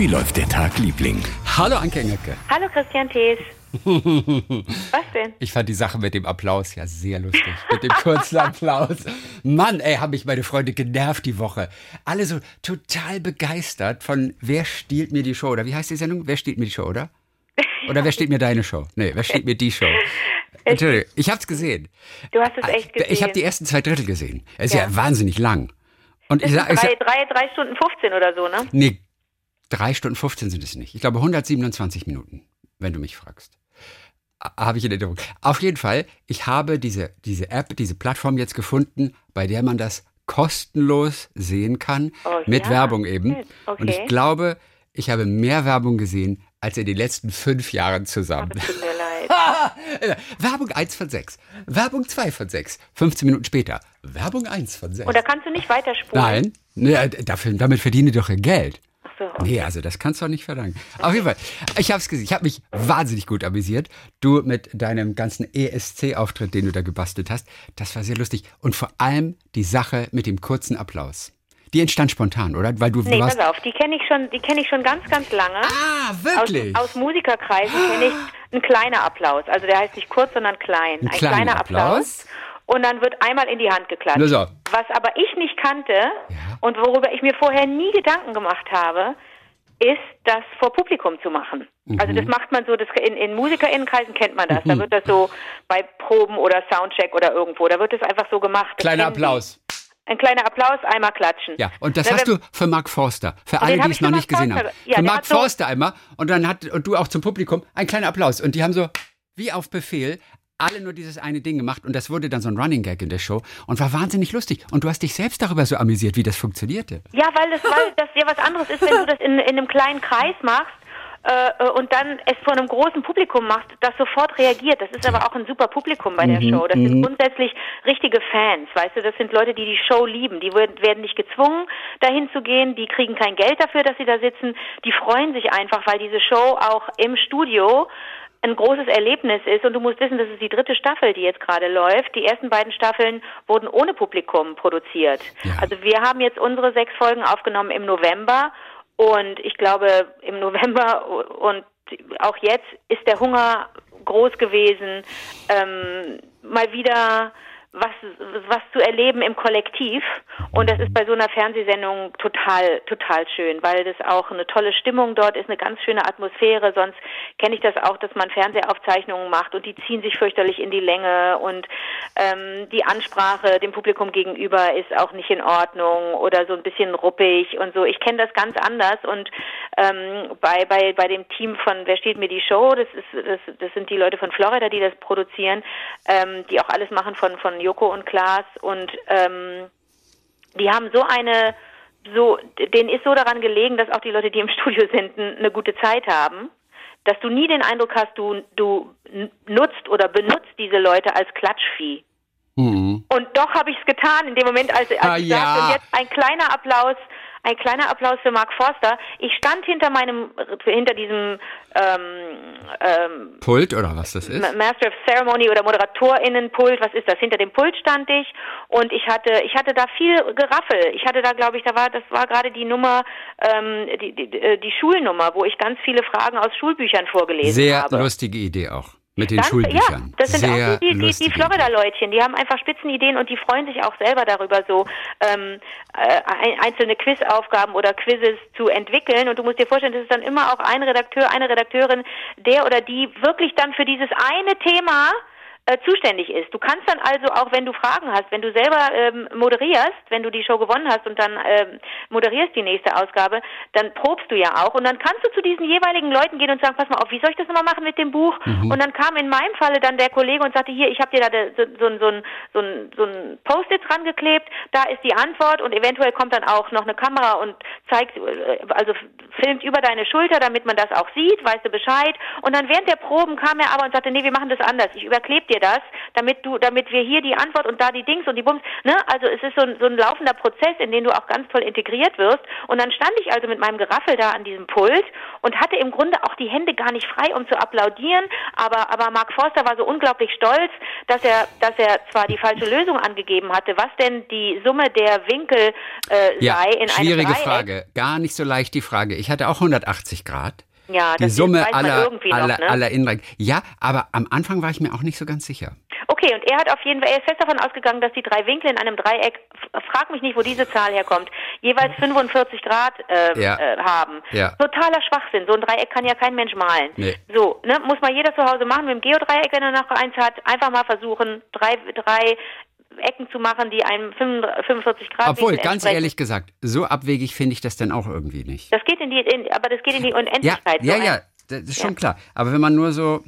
Wie läuft der Tag, Liebling? Hallo Anke Engelke. Hallo Christian Thees. Was denn? Ich fand die Sache mit dem Applaus ja sehr lustig. Mit dem kurzen Applaus. Mann, ey, haben mich meine Freunde genervt die Woche. Alle so total begeistert von Wer stiehlt mir die Show? Oder wie heißt die Sendung? Wer stiehlt mir die Show, oder? Oder wer stiehlt mir deine Show? Nee, wer stiehlt mir die Show? Entschuldigung, ich hab's gesehen. Du hast es echt gesehen. Ich habe die ersten zwei Drittel gesehen. Es ist ja, Ja. wahnsinnig lang. Und ich sag, ich drei, sag, drei, drei Stunden 15 oder so, ne? nee, drei Stunden 15 sind es nicht. Ich glaube 127 Minuten, wenn du mich fragst. Habe ich in Erinnerung. Auf jeden Fall, ich habe diese, diese App, diese Plattform jetzt gefunden, bei der man das kostenlos sehen kann, Oh, mit ja. Werbung eben. Okay. Und ich glaube, ich habe mehr Werbung gesehen als in den letzten fünf Jahren zusammen. Tut mir leid. Werbung 1 von 6. Werbung 2 von 6. 15 Minuten später. Werbung 1 von 6. Und da kannst du nicht weiterspulen. Nein, nee, dafür, damit verdiene ich doch ihr Geld. So. Nee, also das kannst du auch nicht verlangen. Auf jeden Fall, ich habe es gesehen. Ich habe mich wahnsinnig gut amüsiert. Du mit deinem ganzen ESC-Auftritt, den du da gebastelt hast, das war sehr lustig. Und vor allem die Sache mit dem kurzen Applaus. Die entstand spontan, oder? Weil du, Nee, warst. pass auf, die kenne ich schon, die kenne ich schon ganz, ganz lange. Ah, Aus, wirklich? aus Musikerkreisen kenne ich einen kleiner Applaus. Also der heißt nicht kurz, sondern klein. Ein kleiner Applaus. Und dann wird einmal in die Hand geklatscht. So. Was aber ich nicht kannte und worüber ich mir vorher nie Gedanken gemacht habe, ist, das vor Publikum zu machen. Also Mhm. das macht man so, das in, in MusikerInnenkreisen kennt man das. Da wird das so bei Proben oder Soundcheck oder irgendwo, da wird das einfach so gemacht. Kleiner. Applaus. Ein kleiner Applaus, einmal klatschen. Ja, und das Na, hast du für Mark Forster. Für alle, die es noch nicht gesehen haben. Forster. Ja, für Mark so- Forster einmal und dann hat und du auch zum Publikum ein kleiner Applaus und die haben so wie auf Befehl alle nur dieses eine Ding gemacht und das wurde dann so ein Running Gag in der Show und war wahnsinnig lustig und du hast dich selbst darüber so amüsiert, wie das funktionierte. Ja, weil das, weil das ja was anderes ist, wenn du das in, in einem kleinen Kreis machst äh, und dann es vor einem großen Publikum machst, das sofort reagiert. Das ist aber auch ein super Publikum bei der Show. Das sind grundsätzlich richtige Fans, weißt du, das sind Leute, die die Show lieben. Die werden werden nicht gezwungen, dahin zu gehen, die kriegen kein Geld dafür, dass sie da sitzen. Die freuen sich einfach, weil diese Show auch im Studio ein großes Erlebnis ist und du musst wissen, das ist die dritte Staffel, die jetzt gerade läuft. Die ersten beiden Staffeln wurden ohne Publikum produziert. Ja. Also wir haben jetzt unsere sechs Folgen aufgenommen im November und ich glaube im November und auch jetzt ist der Hunger groß gewesen, ähm, mal wieder was, was zu erleben im Kollektiv. Und das ist bei so einer Fernsehsendung total, total schön, weil das auch eine tolle Stimmung dort ist, eine ganz schöne Atmosphäre. Sonst kenne ich das auch, dass man Fernsehaufzeichnungen macht und die ziehen sich fürchterlich in die Länge und ähm, die Ansprache dem Publikum gegenüber ist auch nicht in Ordnung oder so ein bisschen ruppig und so. Ich kenne das ganz anders und ähm, bei, bei, bei dem Team von Wer steht mir die Show, das ist das, das sind die Leute von Florida, die das produzieren, ähm, die auch alles machen von, von Joko und Klaas und ähm, die haben so eine so denen ist so daran gelegen, dass auch die Leute, die im Studio sind, eine gute Zeit haben, dass du nie den Eindruck hast, du du nutzt oder benutzt diese Leute als Klatschvieh. Mhm. Und doch habe ich es getan in dem Moment, als, als Ah, ich ja. sagte, und jetzt ein kleiner Applaus, ein kleiner Applaus für Mark Forster. Ich stand hinter meinem, hinter diesem ähm, ähm, Pult oder was das ist? Ma- Master of Ceremony oder ModeratorInnenpult, was ist das? Hinter dem Pult stand ich und ich hatte, ich hatte da viel Geraffel. Ich hatte da, glaube ich, da war, das war gerade die Nummer, ähm, die, die, äh, die Schulnummer, wo ich ganz viele Fragen aus Schulbüchern vorgelesen Sehr habe. lustige Idee auch. Mit den Ganz- Schulbüchern. Ja, das sind Sehr auch die, die, die, Florida-Leutchen, die haben einfach Spitzenideen und die freuen sich auch selber darüber, so ähm, äh, ein- einzelne Quizaufgaben oder Quizzes zu entwickeln. Und du musst dir vorstellen, das ist dann immer auch ein Redakteur, eine Redakteurin, der oder die wirklich dann für dieses eine Thema äh, zuständig ist. Du kannst dann also auch, wenn du Fragen hast, wenn du selber ähm, moderierst, wenn du die Show gewonnen hast und dann ähm, moderierst die nächste Ausgabe, dann probst du ja auch und dann kannst du zu diesen jeweiligen Leuten gehen und sagen, pass mal auf, wie soll ich das nochmal machen mit dem Buch? Und dann kam in meinem Falle dann der Kollege und sagte, hier, ich habe dir da so, so, so, ein- so, so ein Post-it dran geklebt, da ist die Antwort und eventuell kommt dann auch noch eine Kamera und zeigt, äh, also filmt über deine Schulter, damit man das auch sieht, weißt du Bescheid. Und dann während der Proben kam er aber und sagte, nee, wir machen das anders. Ich überklebe dir wir das, damit du, damit wir hier die Antwort und da die Dings und die Bums, ne? Also es ist so ein, so ein laufender Prozess, in den du auch ganz toll integriert wirst. Und dann stand ich also mit meinem Geraffel da an diesem Pult und hatte im Grunde auch die Hände gar nicht frei, um zu applaudieren. Aber, aber Mark Forster war so unglaublich stolz, dass er, dass er zwar die falsche Lösung angegeben hatte, was denn die Summe der Winkel äh, Ja, sei in schwierige einem Dreieck. Frage. Gar nicht so leicht die Frage. Ich hatte auch 180 Grad. Ja, Die das Summe aller, irgendwie noch, aller, ne? aller Innenreich. Ja, aber am Anfang war ich mir auch nicht so ganz sicher. Okay, und er hat auf jeden Fall, er ist fest davon ausgegangen, dass die drei Winkel in einem Dreieck, frag mich nicht, wo diese Zahl herkommt, jeweils 45 Grad äh, Ja. äh, haben. Ja. Totaler Schwachsinn. So ein Dreieck kann ja kein Mensch malen. Nee. So, ne, muss mal jeder zu Hause machen mit dem Geodreieck, wenn er noch eins hat. Einfach mal versuchen, drei, drei Ecken zu machen, die einem 45 Grad Obwohl, ganz ehrlich gesagt, so abwegig finde ich das dann auch irgendwie nicht. Das geht in die, in, aber das geht in die Ja, Unendlichkeit. ja, ja, ein- das ist schon klar. Aber wenn man nur so,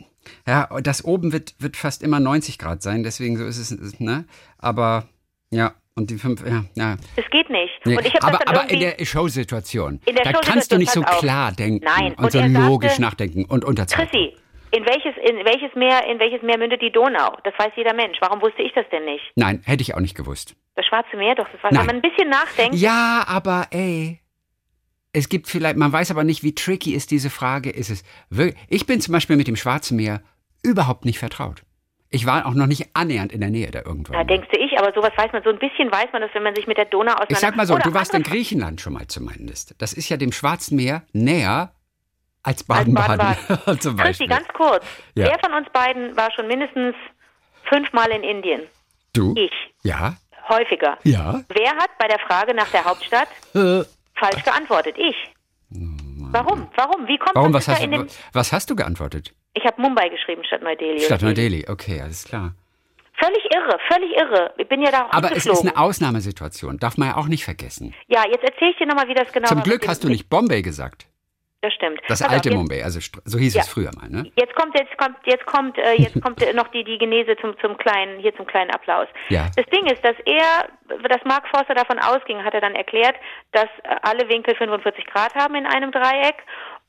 ja, das oben wird, wird fast immer 90 Grad sein, deswegen so ist es, ne? Aber, ja, und die fünf, ja, ja. Das geht nicht. Nee, Und ich habe aber aber in der Showsituation, In der da kannst du Showsituation, nicht so klar denken Nein, und, und so sagte- logisch nachdenken und unterzeichnen. Chrissy, in welches, in welches Meer, in welches Meer mündet die Donau? Das weiß jeder Mensch. Warum wusste ich das denn nicht? Nein, hätte ich auch nicht gewusst. Das Schwarze Meer, doch, das Nein. wenn man ein bisschen nachdenkt. Ja, aber ey, es gibt vielleicht, man weiß aber nicht, wie tricky ist diese Frage. Ist es wirklich, ich bin zum Beispiel mit dem Schwarzen Meer überhaupt nicht vertraut. Ich war auch noch nicht annähernd in der Nähe da irgendwo. Da denkst du ich, aber sowas weiß man, so ein bisschen weiß man das, wenn man sich mit der Donau auseinander... Ich sag mal so, Oder du warst in Griechenland schon mal zumindest. Das ist ja dem Schwarzen Meer näher als Baden-Baden zum Christi, Beispiel. ganz kurz. Ja. Wer von uns beiden war schon mindestens fünfmal in Indien? Du? Ich. Ja? Häufiger. Ja? Wer hat bei der Frage nach der Hauptstadt Äh, falsch geantwortet? Ich. Warum? Warum? Wie kommt warum, was hast, du, was hast du geantwortet? Ich habe Mumbai geschrieben statt Neu-Delhi. Stadt Neu-Delhi, okay, alles klar. Völlig irre, völlig irre. Ich bin ja da auch Aber es ist eine Ausnahmesituation, darf man ja auch nicht vergessen. Ja, jetzt erzähle ich dir nochmal, wie das genau Zum. Glück hast du nicht Bombay gesagt. Das stimmt. Das auf, alte jetzt, Mumbai, also so hieß Ja. es früher mal, ne? Jetzt kommt, jetzt kommt, jetzt kommt, äh, jetzt kommt äh, noch die, die Genese zum, zum kleinen, hier zum kleinen Applaus. Ja. Das Ding ist, dass er, dass Mark Forster davon ausging, hat er dann erklärt, dass äh, alle Winkel 45 Grad haben in einem Dreieck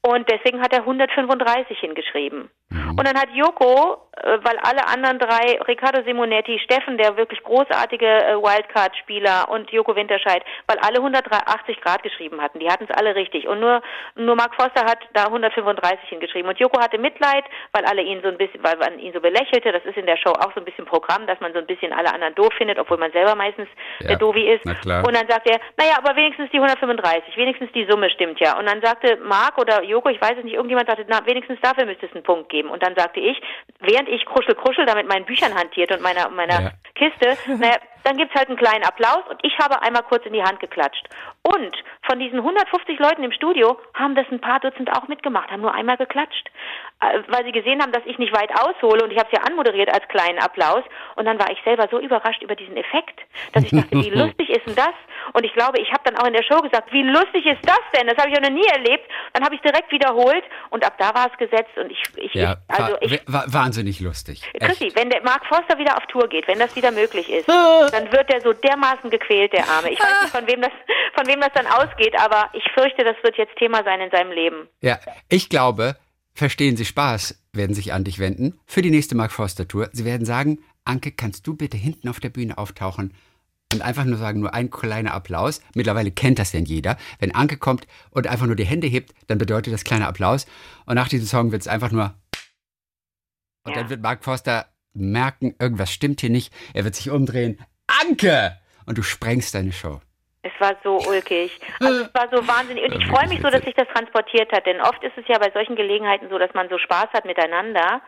und deswegen hat er 135 hingeschrieben. Mhm. Und dann hat Joko, weil alle anderen drei, Riccardo Simonetti, Steffen, der wirklich großartige äh, Wildcard-Spieler und Joko Winterscheid, weil alle 180 Grad geschrieben hatten. Die hatten es alle richtig. Und nur, nur Mark Foster hat da 135 hingeschrieben. Und Joko hatte Mitleid, weil alle ihn so ein bisschen, weil man ihn so belächelte. Das ist in der Show auch so ein bisschen Programm, dass man so ein bisschen alle anderen doof findet, obwohl man selber meistens Ja, der Dovi ist. Und dann sagt er, naja, aber wenigstens die 135, wenigstens die Summe stimmt ja. Und dann sagte Mark oder Joko, ich weiß es nicht, irgendjemand sagte, na, wenigstens dafür müsste es einen Punkt geben. Und dann sagte ich, während ich kruschel, kruschel da mit meinen Büchern hantierte und meiner, meiner Ja. Kiste, naja, dann gibt's halt einen kleinen Applaus und ich habe einmal kurz in die Hand geklatscht. Und von diesen 150 Leuten im Studio haben das ein paar Dutzend auch mitgemacht, haben nur einmal geklatscht, äh, weil sie gesehen haben, dass ich nicht weit aushole und ich habe es ja anmoderiert als kleinen Applaus und dann war ich selber so überrascht über diesen Effekt, dass ich dachte, wie lustig ist denn das? Und ich glaube, ich habe dann auch in der Show gesagt, wie lustig ist das denn? Das habe ich ja noch nie erlebt. Dann habe ich direkt wiederholt und ab da war es gesetzt und ich, ich Ja, also ich war wahnsinnig lustig. Chrissy, wenn der Mark Forster wieder auf Tour geht, wenn das wieder möglich ist, dann wird er so dermaßen gequält, der Arme. Ich weiß nicht, von wem das, von wem das dann ausgeht, aber ich fürchte, das wird jetzt Thema sein in seinem Leben. Ja, ich glaube, verstehen Sie Spaß, werden sich an dich wenden für die nächste Mark Forster Tour. Sie werden sagen, Anke, kannst du bitte hinten auf der Bühne auftauchen? Und einfach nur sagen, nur ein kleiner Applaus. Mittlerweile kennt das denn jeder. Wenn Anke kommt und einfach nur die Hände hebt, dann bedeutet das kleiner Applaus. Und nach diesem Song wird es einfach nur. Und Ja. dann wird Mark Forster merken, irgendwas stimmt hier nicht. Er wird sich umdrehen. Anke! Und du sprengst deine Show. Es war so ulkig. Also es war so wahnsinnig. Und ich freue mich so, dass sich das transportiert hat. Denn oft ist es ja bei solchen Gelegenheiten so, dass man so Spaß hat miteinander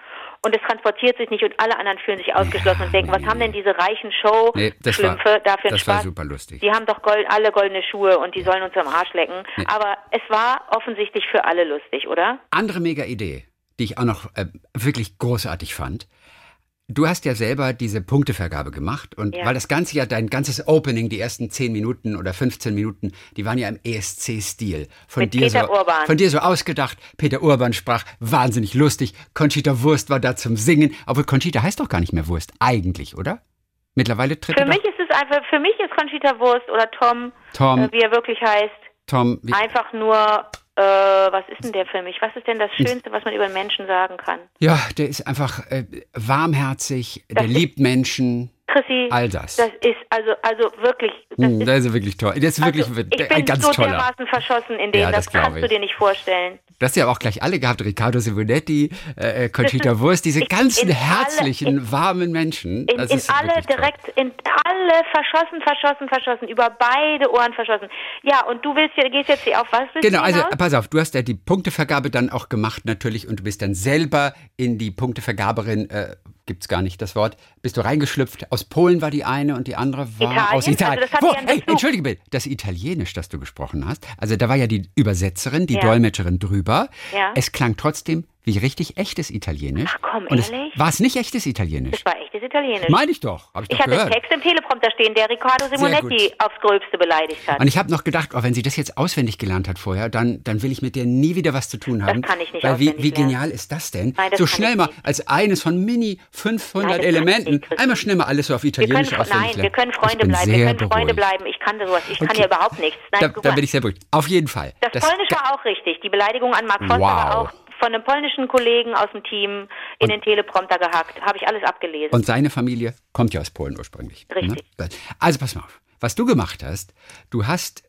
und es transportiert sich nicht und alle anderen fühlen sich ausgeschlossen und denken, was haben denn diese reichen Nee, das war, dafür das war Spaß? super lustig. Die haben doch gold, alle goldene Schuhe und die sollen uns am Arsch lecken. Nee. Aber es war offensichtlich für alle lustig, oder? andere mega Idee, die ich auch noch äh, wirklich großartig fand. Du hast ja selber diese Punktevergabe gemacht und Ja. weil das Ganze ja dein ganzes Opening, die ersten 10 Minuten oder 15 Minuten, die waren ja im ESC-Stil. Von Mit dir Peter so, Urban. Von dir so ausgedacht. Peter Urban sprach wahnsinnig lustig. Conchita Wurst war da zum Singen. Obwohl Conchita heißt doch gar nicht mehr Wurst, eigentlich, oder? Mittlerweile tritt Für mich doch ist es einfach, für mich ist Conchita Wurst oder Tom, Tom, äh, wie er wirklich heißt, Tom, wie, einfach nur Äh, was ist denn der für mich? Was ist denn das Schönste, was man über einen Menschen sagen kann? Ja, der ist einfach äh, warmherzig, Das der liebt Menschen. Chrissy, All das. das ist also also wirklich, das Hm, ist, Der ist wirklich toll. Der ist wirklich also, der- ich bin ein ganz so toller. dermaßen verschossen in dem, Ja, das, das kannst du ich. dir nicht vorstellen. Du hast ja auch gleich alle gehabt, Riccardo Simonetti, äh, äh, Conchita Das Wurst, diese in- ganzen in alle- herzlichen, warmen Menschen. In, Das in ist alle direkt, in alle verschossen, verschossen, verschossen, über beide Ohren verschossen. Ja, und du willst gehst jetzt hier auf was? Genau, du also pass auf, du hast ja die Punktevergabe dann auch gemacht natürlich und du bist dann selber in die Punktevergaberin, äh, gibt's gar nicht das Wort, bist du reingeschlüpft. Aus Polen war die eine und die andere war Italien? aus Italien. Also das hat Wo, ja einen ey, Bezug. entschuldige bitte, das Italienisch, das du gesprochen hast, also da war ja die Übersetzerin, die Ja. Dolmetscherin drüber. Ja. Es klang trotzdem wie richtig echtes Italienisch. Ach komm, und es, ehrlich? war es nicht echtes Italienisch? Das war echtes Italienisch. Meine ich doch, habe ich, ich hatte einen. Text im Teleprompter stehen, der Riccardo Simonetti aufs Gröbste beleidigt hat. Und ich habe noch gedacht, oh, wenn sie das jetzt auswendig gelernt hat vorher, dann, dann will ich mit der nie wieder was zu tun haben. kann ich nicht Weil wie, wie genial ist das denn? Nein, das so kann schnell mal als eines von Mini 500 Nein, das kann Elementen, einmal schnell mal alles so auf wir können, Italienisch auswendig nein, wir lernen. können Ich Freunde bleiben. Wir können Freunde beruhigt. bleiben. Ich kann sowas. Ich kann Okay. ja überhaupt nichts. Nein, Da, da bin ich sehr beruhigt. Auf jeden Fall. Das, Polnisch war auch richtig. Die Beleidigung an Mark Foster war Wow. auch von einem polnischen Kollegen aus dem Team in den Teleprompter gehackt. Habe ich alles abgelesen. Und seine Familie kommt ja aus Polen ursprünglich. Richtig. Ne? Also pass mal auf. Was du gemacht hast, du hast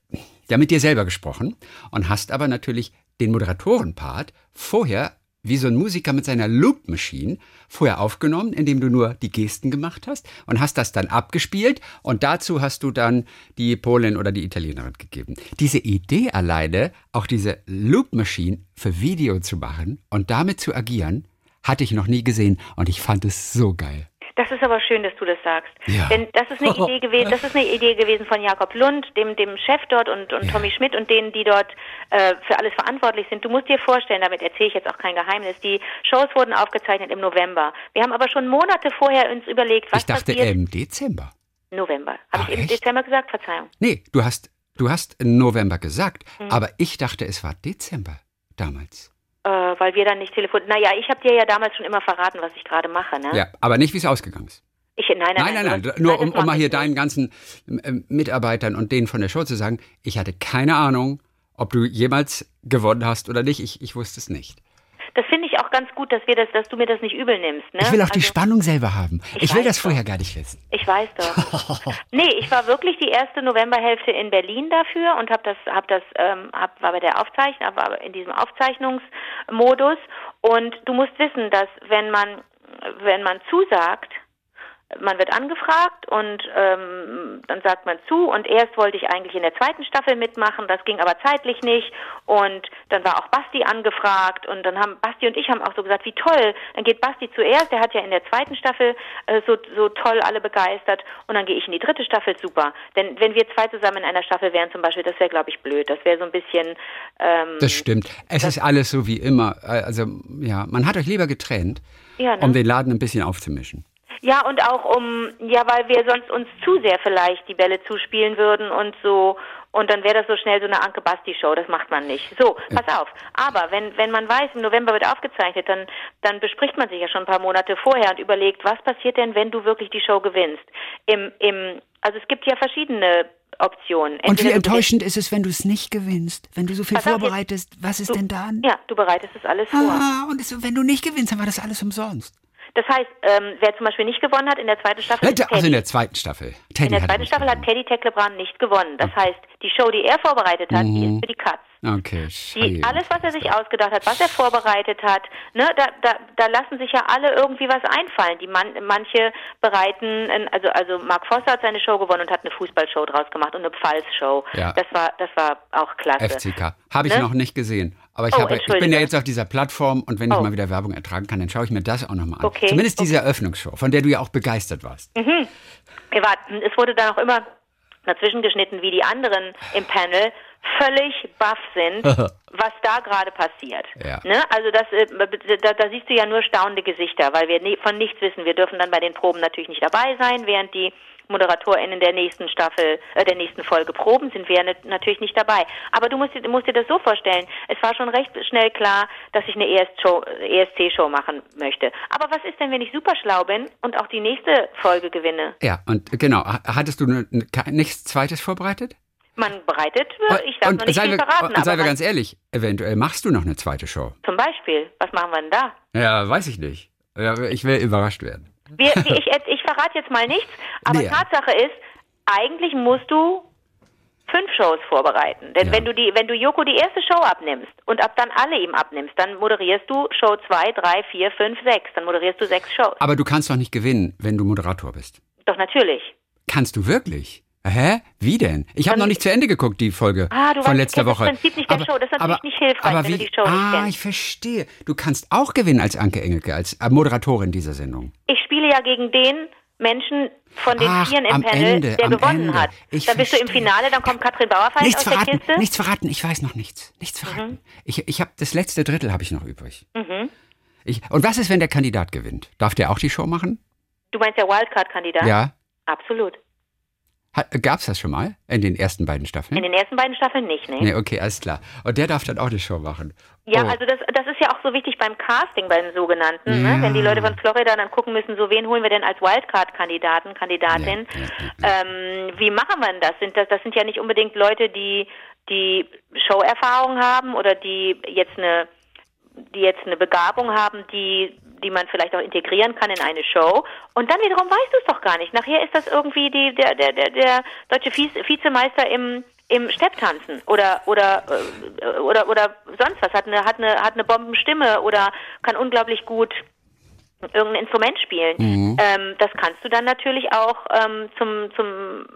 ja mit dir selber gesprochen und hast aber natürlich den Moderatorenpart vorher wie so ein Musiker mit seiner Loop Machine vorher aufgenommen, indem du nur die Gesten gemacht hast und hast das dann abgespielt und dazu hast du dann die Polin oder die Italienerin gegeben. Diese Idee alleine, auch diese Loop Machine für Video zu machen und damit zu agieren, hatte ich noch nie gesehen und ich fand es so geil. Das ist aber schön, dass du das sagst. Ja. Denn das ist eine Idee gewesen, das ist eine Idee gewesen von Jakob Lund, dem, dem Chef dort und, und Ja. Tommy Schmidt und denen, die dort äh, für alles verantwortlich sind. Du musst dir vorstellen, damit erzähle ich jetzt auch kein Geheimnis, die Shows wurden aufgezeichnet im November. Wir haben aber schon Monate vorher uns überlegt, was ich dachte passiert. im Dezember. November. Habe ich im? Dezember gesagt? Verzeihung. Nee, du hast, du hast November gesagt, Hm. aber ich dachte, es war Dezember damals. Äh, weil wir dann nicht telefoniert. Naja, ich habe dir ja damals schon immer verraten, was ich gerade mache, ne? Ja, aber nicht, wie es ausgegangen ist. Ich, nein, nein, Nein, nein, nur um, mal hier deinen ganzen ähm, Mitarbeitern und denen von der Show zu sagen, ich hatte keine Ahnung, ob du jemals gewonnen hast oder nicht. Ich, ich wusste es nicht. Das finde ich auch ganz gut, dass wir das, dass du mir das nicht übel nimmst. Ne? Ich will auch die Also- Spannung selber haben. Ich Ich will das doch. vorher gar nicht wissen. Ich weiß doch. nee, ich war wirklich die erste Novemberhälfte in Berlin dafür und habe das, hab das, ähm, hab, war bei der Aufzeichnung, war in diesem Aufzeichnungsmodus. Und du musst wissen, dass wenn man, wenn man zusagt, man wird angefragt und ähm, dann sagt man zu und erst wollte ich eigentlich in der zweiten Staffel mitmachen, das ging aber zeitlich nicht und dann war auch Basti angefragt und dann haben Basti und ich haben auch so gesagt, wie toll, dann geht Basti zuerst, der hat ja in der zweiten Staffel äh, so, so toll alle begeistert und dann gehe ich in die dritte Staffel, super. Denn wenn wir zwei zusammen in einer Staffel wären zum Beispiel, das wäre glaube ich blöd, das wäre so ein bisschen... Ähm, Das stimmt. Es ist alles so wie immer. Also, ja, man hat euch lieber getrennt, Ja, ne? um den Laden ein bisschen aufzumischen. Ja, und auch um, ja, weil wir sonst uns zu sehr vielleicht die Bälle zuspielen würden und so, und dann wäre das so schnell so eine Anke Basti Show, das macht man nicht. So, pass auf. Aber wenn, wenn man weiß, im November wird aufgezeichnet, dann, dann bespricht man sich ja schon ein paar Monate vorher und überlegt, was passiert denn, wenn du wirklich die Show gewinnst? Im, im, also es gibt ja verschiedene Optionen. Und wie enttäuschend ist es, wenn du es nicht gewinnst? Wenn du so viel Pass auf, vorbereitest, was ist Du- denn dann? Ja, du bereitest das alles vor. Ah, und es, wenn du nicht gewinnst, dann war das alles umsonst. Das heißt, ähm, wer zum Beispiel nicht gewonnen hat in der zweiten Staffel, ist Also Teddy. in der zweiten Staffel. Teddy In der hat zweiten Staffel hat. Teddy Tecklebrand nicht gewonnen. Das heißt, die Show, die er vorbereitet hat, die ist für die Katz. Okay, Die, alles, was er sich ausgedacht hat, was er vorbereitet hat, ne, da, da, da lassen sich ja alle irgendwie was einfallen. Die man, manche bereiten, also also Mark Foster hat seine Show gewonnen und hat eine Fußballshow draus gemacht und eine Pfalz-Show. Ja. Das war das war auch klasse. FCK. Habe ich Ne? noch nicht gesehen. Aber ich, Oh, habe, ich bin ja jetzt auf dieser Plattform und wenn ich Oh. mal wieder Werbung ertragen kann, dann schaue ich mir das auch nochmal an. Okay, Zumindest diese Eröffnungsshow, von der du ja auch begeistert warst. Wir warten, es wurde dann auch immer dazwischen geschnitten, wie die anderen im Panel völlig baff sind, was da gerade passiert. Ja. Ne? Also das, äh, da, da siehst du ja nur staunende Gesichter, weil wir von nichts wissen. Wir dürfen dann bei den Proben natürlich nicht dabei sein, während die ModeratorInnen der nächsten Staffel, äh, der nächsten Folge proben, sind wir nat- natürlich nicht dabei. Aber du musst, dir- musst dir das so vorstellen, es war schon recht schnell klar, dass ich eine ESC-Show machen möchte. Aber was ist denn, wenn ich super schlau bin und auch die nächste Folge gewinne? Ja, und genau. Ha- Hattest du ne, nichts Zweites vorbereitet? Man bereitet, ich darf und, noch nicht viel wir, verraten. und seien wir ganz ehrlich, eventuell machst du noch eine zweite Show. zum Beispiel, was machen wir denn da? Ja, weiß ich nicht. Ich will überrascht werden. Wir, ich, ich verrate jetzt mal nichts, aber Nee. Tatsache ist, eigentlich musst du fünf Shows vorbereiten. Denn Ja. wenn du die, wenn du Joko die erste Show abnimmst und ab dann alle ihm abnimmst, dann moderierst du Show zwei, drei, vier, fünf, sechs. Dann moderierst du sechs Shows. Aber du kannst doch nicht gewinnen, wenn du Moderator bist. Doch natürlich. Kannst du wirklich? Hä? Wie denn? Ich habe noch nicht zu Ende geguckt, die Folge Ah, du von letzter Woche. das Prinzip nicht der Show. Das ist natürlich nicht hilfreich, aber wenn wie, du die Show nicht ah, kennst. ich verstehe. Du kannst auch gewinnen als Anke Engelke, als äh, Moderatorin dieser Sendung. Ich spiele ja gegen den Menschen von den Ach, Vieren im Panel, Ende, der gewonnen Ende. hat. Ich dann bist du im verstehe. Finale, dann kommt Katrin Bauerfeind Nichts aus der verraten, Kiste. nichts verraten. Ich weiß noch nichts. Nichts verraten. Mhm. Ich, ich habe das letzte Drittel habe ich noch übrig. Ich, und was ist, wenn der Kandidat gewinnt? Darf der auch die Show machen? Du meinst der Wildcard-Kandidat? Ja. Absolut. Gab es das schon mal in den ersten beiden Staffeln? In den ersten beiden Staffeln nicht, ne? Nee, okay, alles klar. Und der darf dann auch die Show machen. Ja, oh. also das, das ist ja auch so wichtig beim Casting, beim sogenannten. Ja. Ne? Wenn die Leute von Florida dann gucken müssen, so wen holen wir denn als Wildcard-Kandidaten, Kandidatin. Ja, ja, Ähm, wie machen wir denn das? Sind das? Das sind ja nicht unbedingt Leute, die die Show-Erfahrung haben oder die jetzt eine die jetzt eine Begabung haben, die die man vielleicht auch integrieren kann in eine Show. Und dann wiederum weißt du es doch gar nicht. Nachher ist das irgendwie die, der, der, der, der deutsche Vize, Vizemeister im, im Stepptanzen oder oder äh, oder oder sonst was hat eine hat eine hat eine Bombenstimme oder kann unglaublich gut irgendein Instrument spielen. Ähm, das kannst du dann natürlich auch ähm, zum zum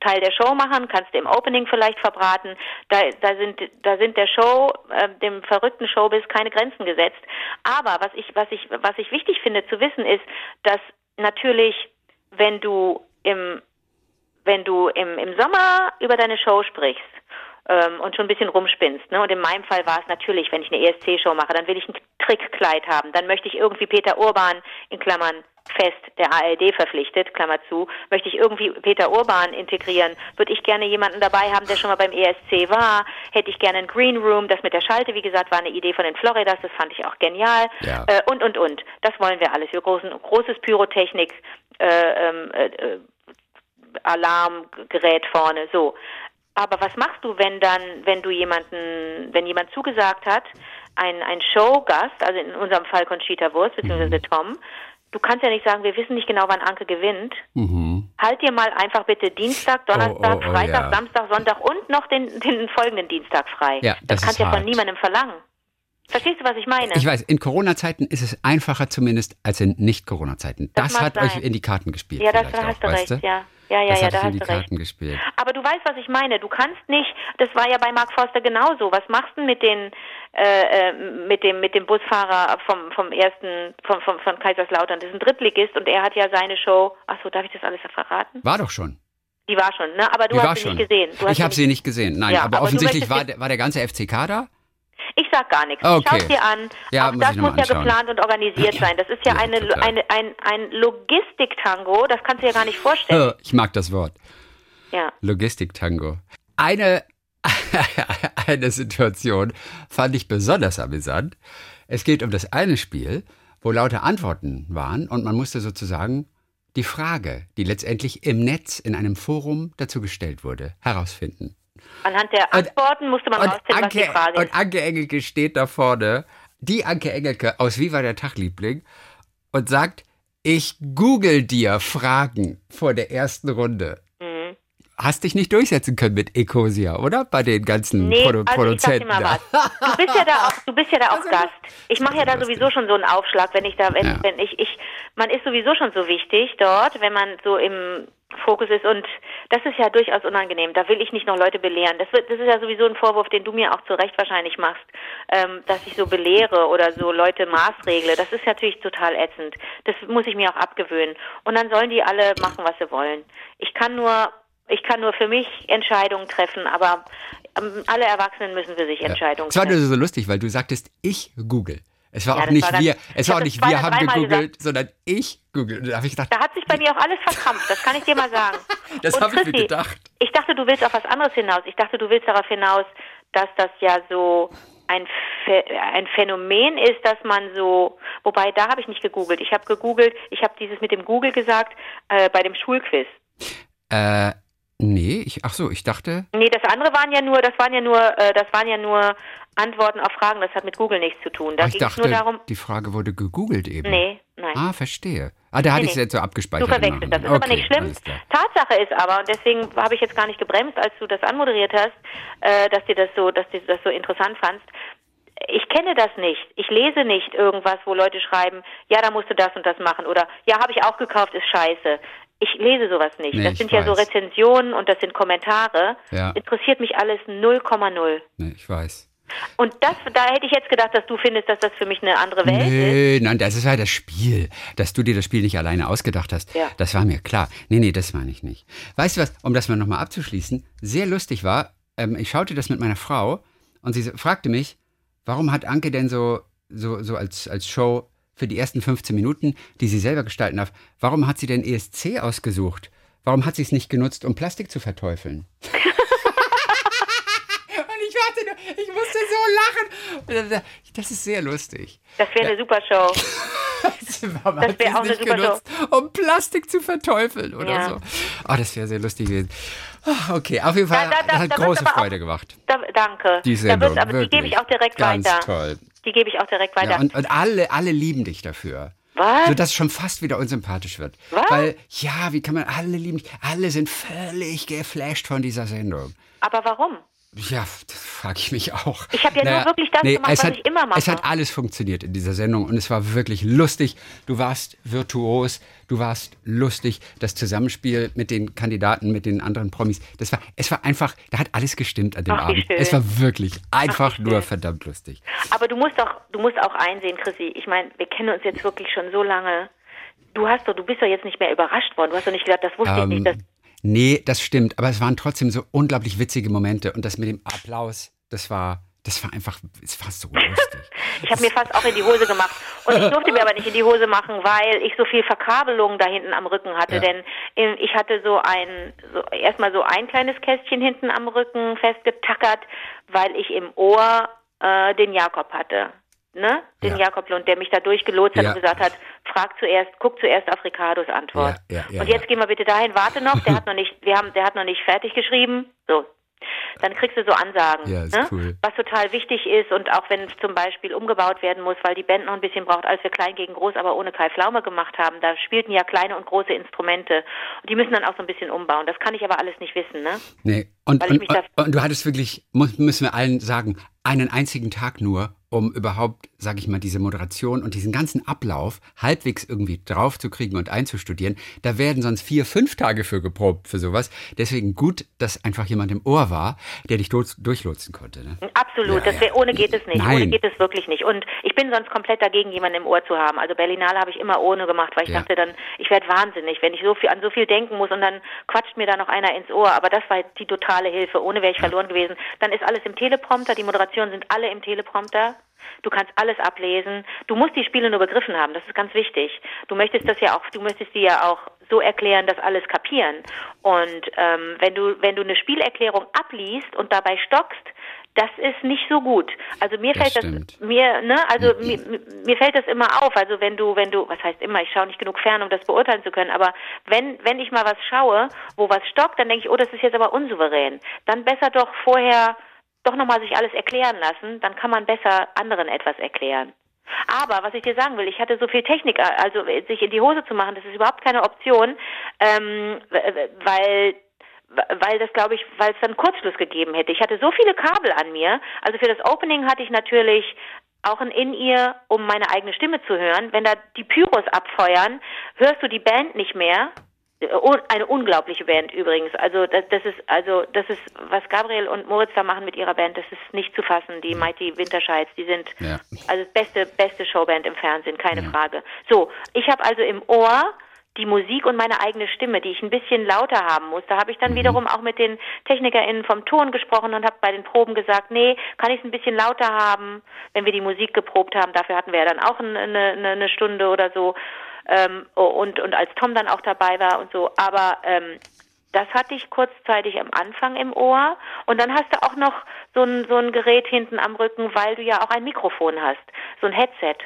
Teil der Show machen, kannst du im Opening vielleicht verbraten. Da, da sind da sind der Show, äh, dem verrückten Showbiz keine Grenzen gesetzt. Aber was ich was ich was ich wichtig finde zu wissen ist, dass natürlich wenn du im wenn du im, im Sommer über deine Show sprichst ähm, und schon ein bisschen rumspinnst, ne? Und in meinem Fall war es natürlich, wenn ich eine ESC-Show mache, dann will ich ein Trickkleid haben, dann möchte ich irgendwie Peter Urban in Klammern fest der ARD verpflichtet, Klammer zu, möchte ich irgendwie Peter Urban integrieren, würde ich gerne jemanden dabei haben, der schon mal beim ESC war, hätte ich gerne ein Green Room, das mit der Schalte, wie gesagt, war eine Idee von den Floridas, das fand ich auch genial, Ja. äh, und, und, und. Das wollen wir alles. Wir großen, großes Pyrotechnik, äh, ähm, äh, äh, Alarmgerät vorne, so. Aber was machst du, wenn dann, wenn du jemanden, wenn jemand zugesagt hat, ein, ein Showgast, also in unserem Fall Conchita Wurst, beziehungsweise Tom, du kannst ja nicht sagen, wir wissen nicht genau, wann Anke gewinnt. Halt dir mal einfach bitte Dienstag, Donnerstag, Oh, oh, oh, Freitag, ja. Samstag, Sonntag und noch den, den folgenden Dienstag frei. Ja, das kannst ist ja von niemandem verlangen. Verstehst du, was ich meine? Ich weiß, in Corona-Zeiten ist es einfacher zumindest als in Nicht-Corona-Zeiten. Das Das, hat sein. euch in die Karten gespielt. ja, das hast du recht, du? ja. Ja, ja, das ja, da euch in hast die du recht. Karten gespielt. Aber du weißt, was ich meine. Du kannst nicht, das war ja bei Mark Forster genauso. Was machst du mit den, äh, äh, mit dem, mit dem Busfahrer vom, vom ersten, vom, vom, von Kaiserslautern? Das ist ein Drittligist und er hat ja seine Show, ach so, darf ich das alles verraten? War doch schon. Die war schon, ne? Aber du Die hast sie schon. nicht gesehen. Du hast ich habe sie nicht gesehen. Nein, Ja, aber, aber offensichtlich war, war der ganze FCK da. Ich sag gar nichts. Okay. Schau dir an. Ja, auch muss das muss ja geplant und organisiert sein. Das ist ja, Ja, eine, eine, ein, ein Logistik-Tango. Das kannst du ja gar nicht vorstellen. Ich mag das Wort. Ja. Logistik-Tango. Eine, eine Situation fand ich besonders amüsant. Es geht um das eine Spiel, wo lauter Antworten waren und man musste sozusagen die Frage, die letztendlich im Netz in einem Forum dazu gestellt wurde, herausfinden. Anhand der Antworten musste man Und rausfinden, was die Anke, Frage ist. und Anke Engelke steht da vorne, die Anke Engelke aus Wie war der Tagliebling und sagt, ich google dir Fragen vor der ersten Runde. Hast dich nicht durchsetzen können mit Ecosia, oder? Bei den ganzen Nee, Produ also ich sag dir Produzenten. mal da. was. Du bist ja da auch, du bist ja da auch Gast. Ich mache ja da sowieso schon so einen Aufschlag, wenn ich da, wenn, Ja. wenn ich, ich, man ist sowieso schon so wichtig dort, wenn man so im Fokus ist und das ist ja durchaus unangenehm. Da will ich nicht noch Leute belehren. Das wird, das ist ja sowieso ein Vorwurf, den du mir auch zu Recht wahrscheinlich machst, ähm, dass ich so belehre oder so Leute maßregle. Das ist natürlich total ätzend. Das muss ich mir auch abgewöhnen. Und dann sollen die alle machen, was sie wollen. Ich kann nur ich kann nur für mich Entscheidungen treffen, aber ähm, alle Erwachsenen müssen für sich Entscheidungen Es war nur treffen. so lustig, weil du sagtest, ich google. Es war Ja, auch nicht war dann- wir, es war auch nicht wir haben gegoogelt, sondern ich google. Da habe ich gedacht, Da hat sich bei mir auch alles verkrampft, das kann ich dir mal sagen. Das Und hab ich mir gedacht. Ich dachte, du willst auf was anderes hinaus. Ich dachte, du willst darauf hinaus, dass das ja so ein, Ph- ein Phänomen ist, dass man so, wobei da habe ich nicht gegoogelt. Ich habe gegoogelt, ich habe dieses mit dem Google gesagt äh, bei dem Schulquiz. äh, Nee, ich, ach so, ich dachte. Nee, das andere waren ja nur, das waren ja nur, äh, das waren ja nur Antworten auf Fragen, das hat mit Google nichts zu tun. Da Ah, ich dachte, nur darum. die Frage wurde gegoogelt eben. Nee, nein. Ah, verstehe. Ah, da hatte Nee, ich es jetzt so abgespeichert. Du verwechselst das. Ist Nachhinein. aber nicht schlimm. Tatsache ist aber, und deswegen habe ich jetzt gar nicht gebremst, als du das anmoderiert hast, äh, dass dir das so, dass du das so interessant fandst. Ich kenne das nicht. Ich lese nicht irgendwas, wo Leute schreiben, ja, da musst du das und das machen oder ja, habe ich auch gekauft, ist scheiße. Ich lese sowas nicht. Nee, das sind ja so weiß. Rezensionen und das sind Kommentare. Ja. Interessiert mich alles 0,0. Nee, ich weiß. Und das, da hätte ich jetzt gedacht, dass du findest, dass das für mich eine andere Welt ist. Nee, nein, das ist ja das Spiel. Dass du dir das Spiel nicht alleine ausgedacht hast, Ja. das war mir klar. Nee, nee, das meine ich nicht. Weißt du was, um das mal nochmal abzuschließen, sehr lustig war, ähm, ich schaute das mit meiner Frau und sie so- fragte mich, warum hat Anke denn so, so, so als, als Show für die ersten 15 Minuten, die sie selber gestalten darf, warum hat sie denn ESC ausgesucht? Warum hat sie es nicht genutzt, um Plastik zu verteufeln? Ich musste so lachen. Das ist sehr lustig. Das wäre eine super Show. Warum Das hat wär sie auch eine super genutzt, um Plastik zu verteufeln oder Ja. so? Oh, das wäre sehr lustig gewesen. Ah, Okay, auf jeden Fall Da- da- da- das hat da große aber auch- Freude gemacht. Da, danke. Die da Sendung, wird's, aber die gebe ich auch direkt Ganz weiter. toll. Die gebe ich auch direkt weiter. Ja, und, und alle, alle lieben dich dafür. Was? Sodass es schon fast wieder unsympathisch wird. Was? Weil, ja, wie kann man, alle lieben dich. Alle sind völlig geflasht von dieser Sendung. aber warum? Ja, das frage ich mich auch. Ich habe ja nur wirklich das gemacht, es was hat, ich immer mache. Es hat alles funktioniert in dieser Sendung und es war wirklich lustig. Du warst virtuos, du warst lustig. Das Zusammenspiel mit den Kandidaten, mit den anderen Promis, das war, es war einfach, da hat alles gestimmt an dem Ach, Abend. schön. Es war wirklich einfach wie nur verdammt lustig. Aber du musst doch, du musst auch einsehen, Chrissy. Ich meine, wir kennen uns jetzt wirklich schon so lange. Du hast doch, du bist doch jetzt nicht mehr überrascht worden. Du hast doch nicht gedacht, das wusste ich nicht. Nee, das stimmt, aber es waren trotzdem so unglaublich witzige Momente und das mit dem Applaus, das war, das war einfach, es war so lustig. ich habe mir fast auch in die Hose gemacht. Und ich durfte mir aber nicht in die Hose machen, weil ich so viel Verkabelung da hinten am Rücken hatte. Ja. Denn ich hatte so ein, so, erstmal so ein kleines Kästchen hinten am Rücken festgetackert, weil ich im Ohr äh, den Jakob hatte. Ne? Den Ja. Jakob Lund, der mich da durchgelotst hat Ja. und gesagt hat, frag zuerst, guck zuerst auf Ricardos Antwort. Ja, und jetzt gehen wir bitte dahin, warte noch, der hat noch nicht, wir haben, der hat noch nicht fertig geschrieben. So. Dann kriegst du so Ansagen, ne? cool. was total wichtig ist und auch wenn zum Beispiel umgebaut werden muss, weil die Band noch ein bisschen braucht, als wir Klein gegen Groß, aber ohne Kai Pflaume gemacht haben, da spielten ja kleine und große Instrumente und die müssen dann auch so ein bisschen umbauen. Das kann ich aber alles nicht wissen, ne? Nee, und, und, und, und du hattest wirklich, müssen wir allen sagen, einen einzigen Tag nur, um überhaupt, sage ich mal, diese Moderation und diesen ganzen Ablauf halbwegs irgendwie draufzukriegen und einzustudieren. Da werden sonst vier, fünf Tage für geprobt für sowas. Deswegen gut, dass einfach jemand im Ohr war, der dich durch, durchlotsen konnte. Ne? Absolut, Ja, das wär, ja. ohne geht es nicht. Nein. Ohne geht es wirklich nicht. Und ich bin sonst komplett dagegen, jemanden im Ohr zu haben. Also Berlinale habe ich immer ohne gemacht, weil ich Ja. dachte dann, ich werde wahnsinnig, wenn ich so viel an so viel denken muss und dann quatscht mir da noch einer ins Ohr. Aber das war die totale Hilfe. Ohne wäre ich verloren gewesen. Dann ist alles im Teleprompter, die Moderationen sind alle im Teleprompter. Du kannst alles ablesen. Du musst die Spiele nur begriffen haben. Das ist ganz wichtig. Du möchtest das ja auch, du möchtest die ja auch so erklären, dass alles kapieren. Und ähm, wenn du wenn du eine Spielerklärung abliest und dabei stockst, das ist nicht so gut. Also mir Das fällt stimmt. das mir ne also mir, mir fällt das immer auf. Also wenn du wenn du was heißt immer, ich schaue nicht genug fern, um das beurteilen zu können. Aber wenn wenn ich mal was schaue, wo was stockt, dann denke ich, oh, das ist jetzt aber unsouverän. Dann besser doch vorher doch nochmal sich alles erklären lassen, dann kann man besser anderen etwas erklären. Aber was ich dir sagen will, ich hatte so viel Technik, also sich in die Hose zu machen, das ist überhaupt keine Option, ähm, weil weil das glaube ich, weil es dann Kurzschluss gegeben hätte. Ich hatte so viele Kabel an mir. Also für das Opening hatte ich natürlich auch ein In-Ear, um meine eigene Stimme zu hören. Wenn da die Pyros abfeuern, hörst du die Band nicht mehr. Eine unglaubliche Band übrigens. Also das, das ist also das ist was Gabriel und Moritz da machen mit ihrer Band. Das ist nicht zu fassen. Die Mighty Winterscheids, die sind Ja. also beste beste Showband im Fernsehen, keine Frage. So, ich habe also im Ohr die Musik und meine eigene Stimme, die ich ein bisschen lauter haben muss. Da habe ich dann wiederum auch mit den TechnikerInnen vom Ton gesprochen und habe bei den Proben gesagt, nee, kann ich es ein bisschen lauter haben, wenn wir die Musik geprobt haben. Dafür hatten wir ja dann auch eine, eine, eine Stunde oder so. Ähm, und, und als Tom dann auch dabei war und so. Aber ähm, das hatte ich kurzzeitig am Anfang im Ohr. Und dann hast du auch noch so ein, so ein Gerät hinten am Rücken, weil du ja auch ein Mikrofon hast. So ein Headset.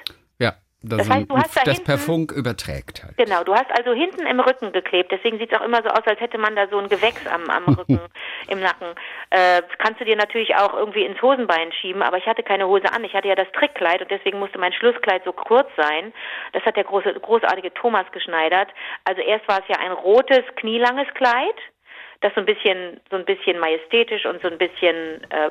Das, das heißt, du hast da das hinten, per Funk überträgt halt. Genau, du hast also hinten im Rücken geklebt. Deswegen sieht es auch immer so aus, als hätte man da so ein Gewächs am, am Rücken, im Nacken. Äh, kannst du dir natürlich auch irgendwie ins Hosenbein schieben, aber ich hatte keine Hose an. Ich hatte ja das Trickkleid und deswegen musste mein Schlusskleid so kurz sein. Das hat der große, großartige Thomas geschneidert. Also erst war es ja ein rotes, knielanges Kleid das so ein bisschen so ein bisschen majestätisch und so ein bisschen äh,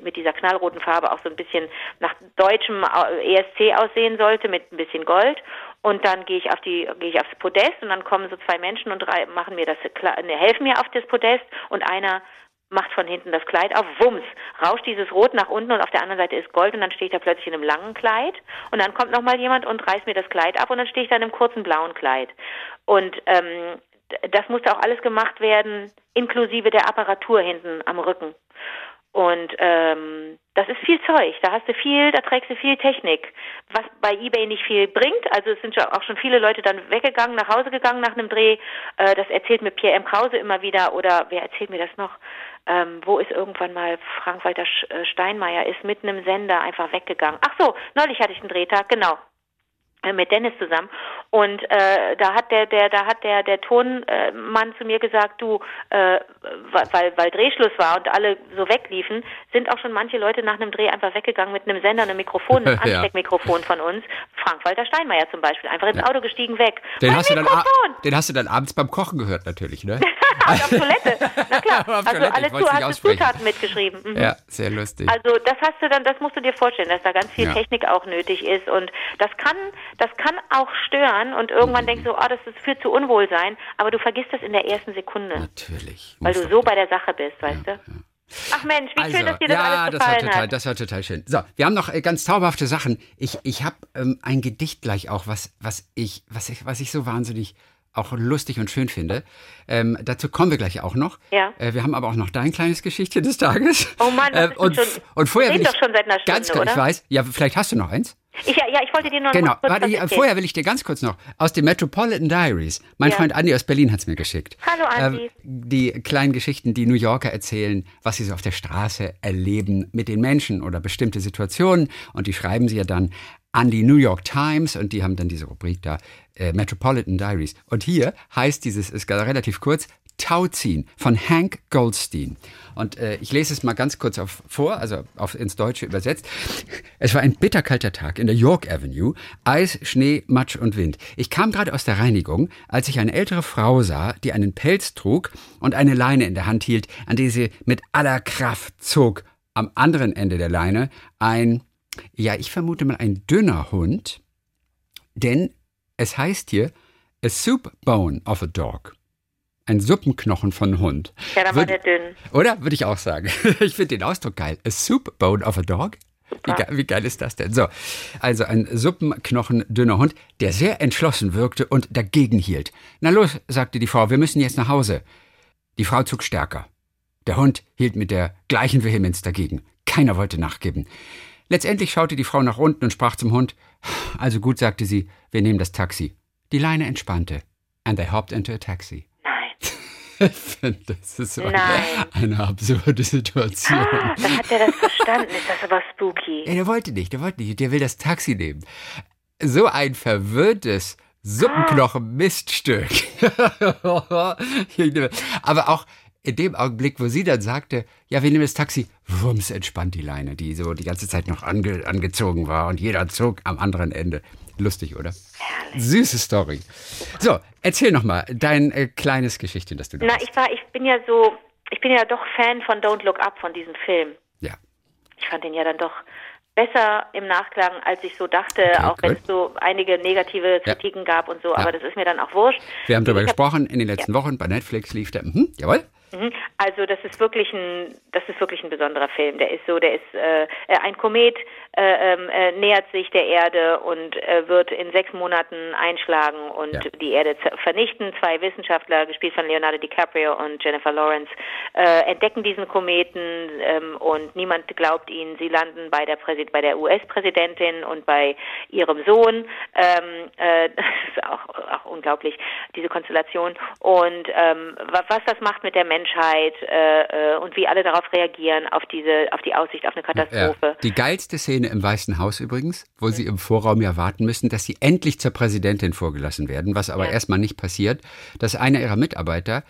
mit dieser knallroten Farbe auch so ein bisschen nach deutschem ESC aussehen sollte mit ein bisschen Gold und dann gehe ich auf die gehe ich aufs Podest und dann kommen so zwei Menschen und drei machen mir das ne, helfen mir auf das Podest und einer macht von hinten das Kleid auf, wumms, rauscht dieses Rot nach unten und auf der anderen Seite ist Gold und dann stehe ich da plötzlich in einem langen Kleid und dann kommt nochmal jemand und reißt mir das Kleid ab und dann stehe ich da in einem kurzen blauen Kleid. Und ähm, das musste auch alles gemacht werden, inklusive der Apparatur hinten am Rücken. Und ähm, das ist viel Zeug. Da hast du viel, da trägst du viel Technik, was bei eBay nicht viel bringt. Also es sind auch schon viele Leute dann weggegangen, nach Hause gegangen nach einem Dreh. Äh, das erzählt mir Pierre M. Krause immer wieder. Oder wer erzählt mir das noch? Ähm, wo ist irgendwann mal Frank-Walter äh, Steinmeier ist mitten im Sender einfach weggegangen. Ach so, neulich hatte ich einen Drehtag, genau. Äh, mit Dennis zusammen und äh, da hat der der da hat der der Tonmann zu mir gesagt du äh, weil weil Drehschluss war und alle so wegliefen sind auch schon manche Leute nach einem Dreh einfach weggegangen mit einem Sender einem Mikrofon einem Ansteckmikrofon von uns. Frank Walter Steinmeier zum Beispiel einfach ins ja. Auto gestiegen weg. Den hast du dann den hast du dann abends beim Kochen gehört natürlich ne? Auf Toilette. Na klar. Also Toilette, alle zu, hast du Zutaten mitgeschrieben. Mhm. ja sehr lustig. Also das hast du dann das musst du dir vorstellen dass da ganz viel ja. Technik auch nötig ist. Und das kann das kann auch stören und irgendwann mhm. denkst du, oh, das ist, führt zu Unwohlsein, aber du vergisst das in der ersten Sekunde. Natürlich. Weil du so bei der Sache bist, weißt ja, du? Ja. Ach Mensch, wie also, schön, dass dir das ja, alles gefallen das war total, hat. Das war total schön. So, wir haben noch äh, ganz zauberhafte Sachen. Ich, ich habe ähm, ein Gedicht gleich auch, was, was, ich, was, ich, was ich so wahnsinnig auch lustig und schön finde. Ähm, dazu kommen wir gleich auch noch. Ja. Äh, wir haben aber auch noch dein kleines Geschichtchen des Tages. Oh Mann, das äh, und, schon, und vorher ich, doch schon seit einer Stunde, ganz kurz, oder? ich weiß, ja, vielleicht hast du noch eins. Ich, ja, ich wollte dir nur genau. Warte, ich, vorher will ich dir ganz kurz noch aus den Metropolitan Diaries. Mein ja. Freund Andi aus Berlin hat es mir geschickt. Hallo Andi. Äh, die kleinen Geschichten, die New Yorker erzählen, was sie so auf der Straße erleben mit den Menschen oder bestimmte Situationen. Und die schreiben sie ja dann an die New York Times und die haben dann diese Rubrik da, äh, Metropolitan Diaries. Und hier heißt dieses, ist relativ kurz, Tauziehen von Hank Goldstein. Und äh, ich lese es mal ganz kurz auf, vor, also auf, ins Deutsche übersetzt. Es war ein bitterkalter Tag in der York Avenue. Eis, Schnee, Matsch und Wind. Ich kam gerade aus der Reinigung, als ich eine ältere Frau sah, die einen Pelz trug und eine Leine in der Hand hielt, an die sie mit aller Kraft zog. Am anderen Ende der Leine ein, ja, ich vermute mal ein dünner Hund, denn es heißt hier, a soup bone of a dog ein Suppenknochen von Hund. Ja, dann war der dünn. Oder? Würde ich auch sagen. Ich finde den Ausdruck geil. A soup bone of a dog. Wie geil, wie geil, ist das denn? So, also ein Suppenknochen dünner Hund, der sehr entschlossen wirkte und dagegen hielt. Na los, sagte die Frau, wir müssen jetzt nach Hause. Die Frau zog stärker. Der Hund hielt mit der gleichen Vehemenz dagegen. Keiner wollte nachgeben. Letztendlich schaute die Frau nach unten und sprach zum Hund. Also gut, sagte sie, wir nehmen das Taxi. Die Leine entspannte. And they hopped into a taxi. Ich finde, das ist so eine, eine absurde Situation. Ah, dann hat er das verstanden. Ist das aber spooky? Ja, der wollte nicht, der wollte nicht. Der will das Taxi nehmen. So ein verwirrtes Suppenknochen-Miststück. aber auch in dem Augenblick, wo sie dann sagte, ja, wir nehmen das Taxi, wumms, entspannt die Leine, die so die ganze Zeit noch ange, angezogen war und jeder zog am anderen Ende. Lustig, oder? Herrlich. Süße Story. So, erzähl noch mal dein äh, kleines Geschichtchen, das du Na, ich war, ich bin ja so, ich bin ja doch Fan von Don't Look Up, von diesem Film. Ja. Ich fand den ja dann doch besser im Nachklang, als ich so dachte, okay, auch wenn es so einige negative Kritiken ja. gab und so, ja. aber das ist mir dann auch wurscht. Wir haben darüber gesprochen in den letzten ja. Wochen, bei Netflix lief der, mhm, jawohl. Also das ist wirklich ein, das ist wirklich ein besonderer Film. Der ist so, der ist äh, äh ein Komet äh, ähm, äh, nähert sich der Erde und äh, wird in sechs Monaten einschlagen und ja. die Erde vernichten. Zwei Wissenschaftler, gespielt von Leonardo DiCaprio und Jennifer Lawrence, äh, entdecken diesen Kometen ähm, und niemand glaubt ihnen. Sie landen bei der, Präsid bei der US-Präsidentin und bei ihrem Sohn. Ähm, äh, das ist auch, auch unglaublich, diese Konstellation. Und was das macht mit der Menschheit, Menschheit äh, äh, und wie alle darauf reagieren, auf diese, auf die Aussicht auf eine Katastrophe. Ja. Die geilste Szene im Weißen Haus übrigens, wo sie im Vorraum ja warten müssen, dass sie endlich zur Präsidentin vorgelassen werden, was aber ja. erstmal nicht passiert, dass einer ihrer Mitarbeiter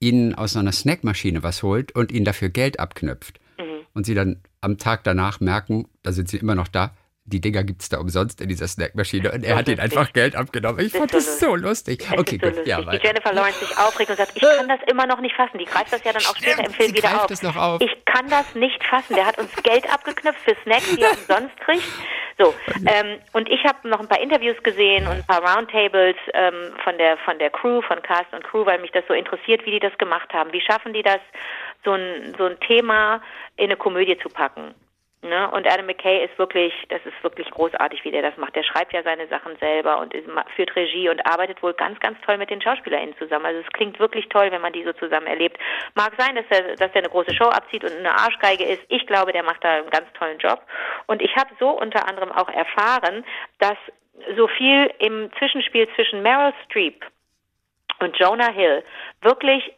ihnen aus einer Snackmaschine was holt und ihnen dafür Geld abknüpft. Mhm. Und sie dann am Tag danach merken, da sind sie immer noch da, die Dinger gibt es da umsonst in dieser Snackmaschine und er hat ihnen einfach Geld abgenommen. Ich das fand das so lustig. Okay, gut. So lustig. Ja, Wie Jennifer Lawrence sich aufregt und sagt, ich kann das immer noch nicht fassen. Die greift das ja dann auch später im Film Sie wieder auf. Auf. Ich kann das nicht fassen. Der hat uns Geld abgeknüpft für Snacks, die er umsonst kriegt. So, ähm, und ich habe noch ein paar Interviews gesehen und ein paar Roundtables ähm, von der von der Crew, von Cast und Crew, weil mich das so interessiert, wie die das gemacht haben. Wie schaffen die das, so ein, so ein Thema in eine Komödie zu packen? Ne? Und Adam McKay ist wirklich, das ist wirklich großartig, wie der das macht. Der schreibt ja seine Sachen selber und führt Regie und arbeitet wohl ganz, ganz toll mit den SchauspielerInnen zusammen. Also es klingt wirklich toll, wenn man die so zusammen erlebt. Mag sein, dass er, dass er eine große Show abzieht und eine Arschgeige ist. Ich glaube, der macht da einen ganz tollen Job. Und ich habe so unter anderem auch erfahren, dass so viel im Zwischenspiel zwischen Meryl Streep und Jonah Hill wirklich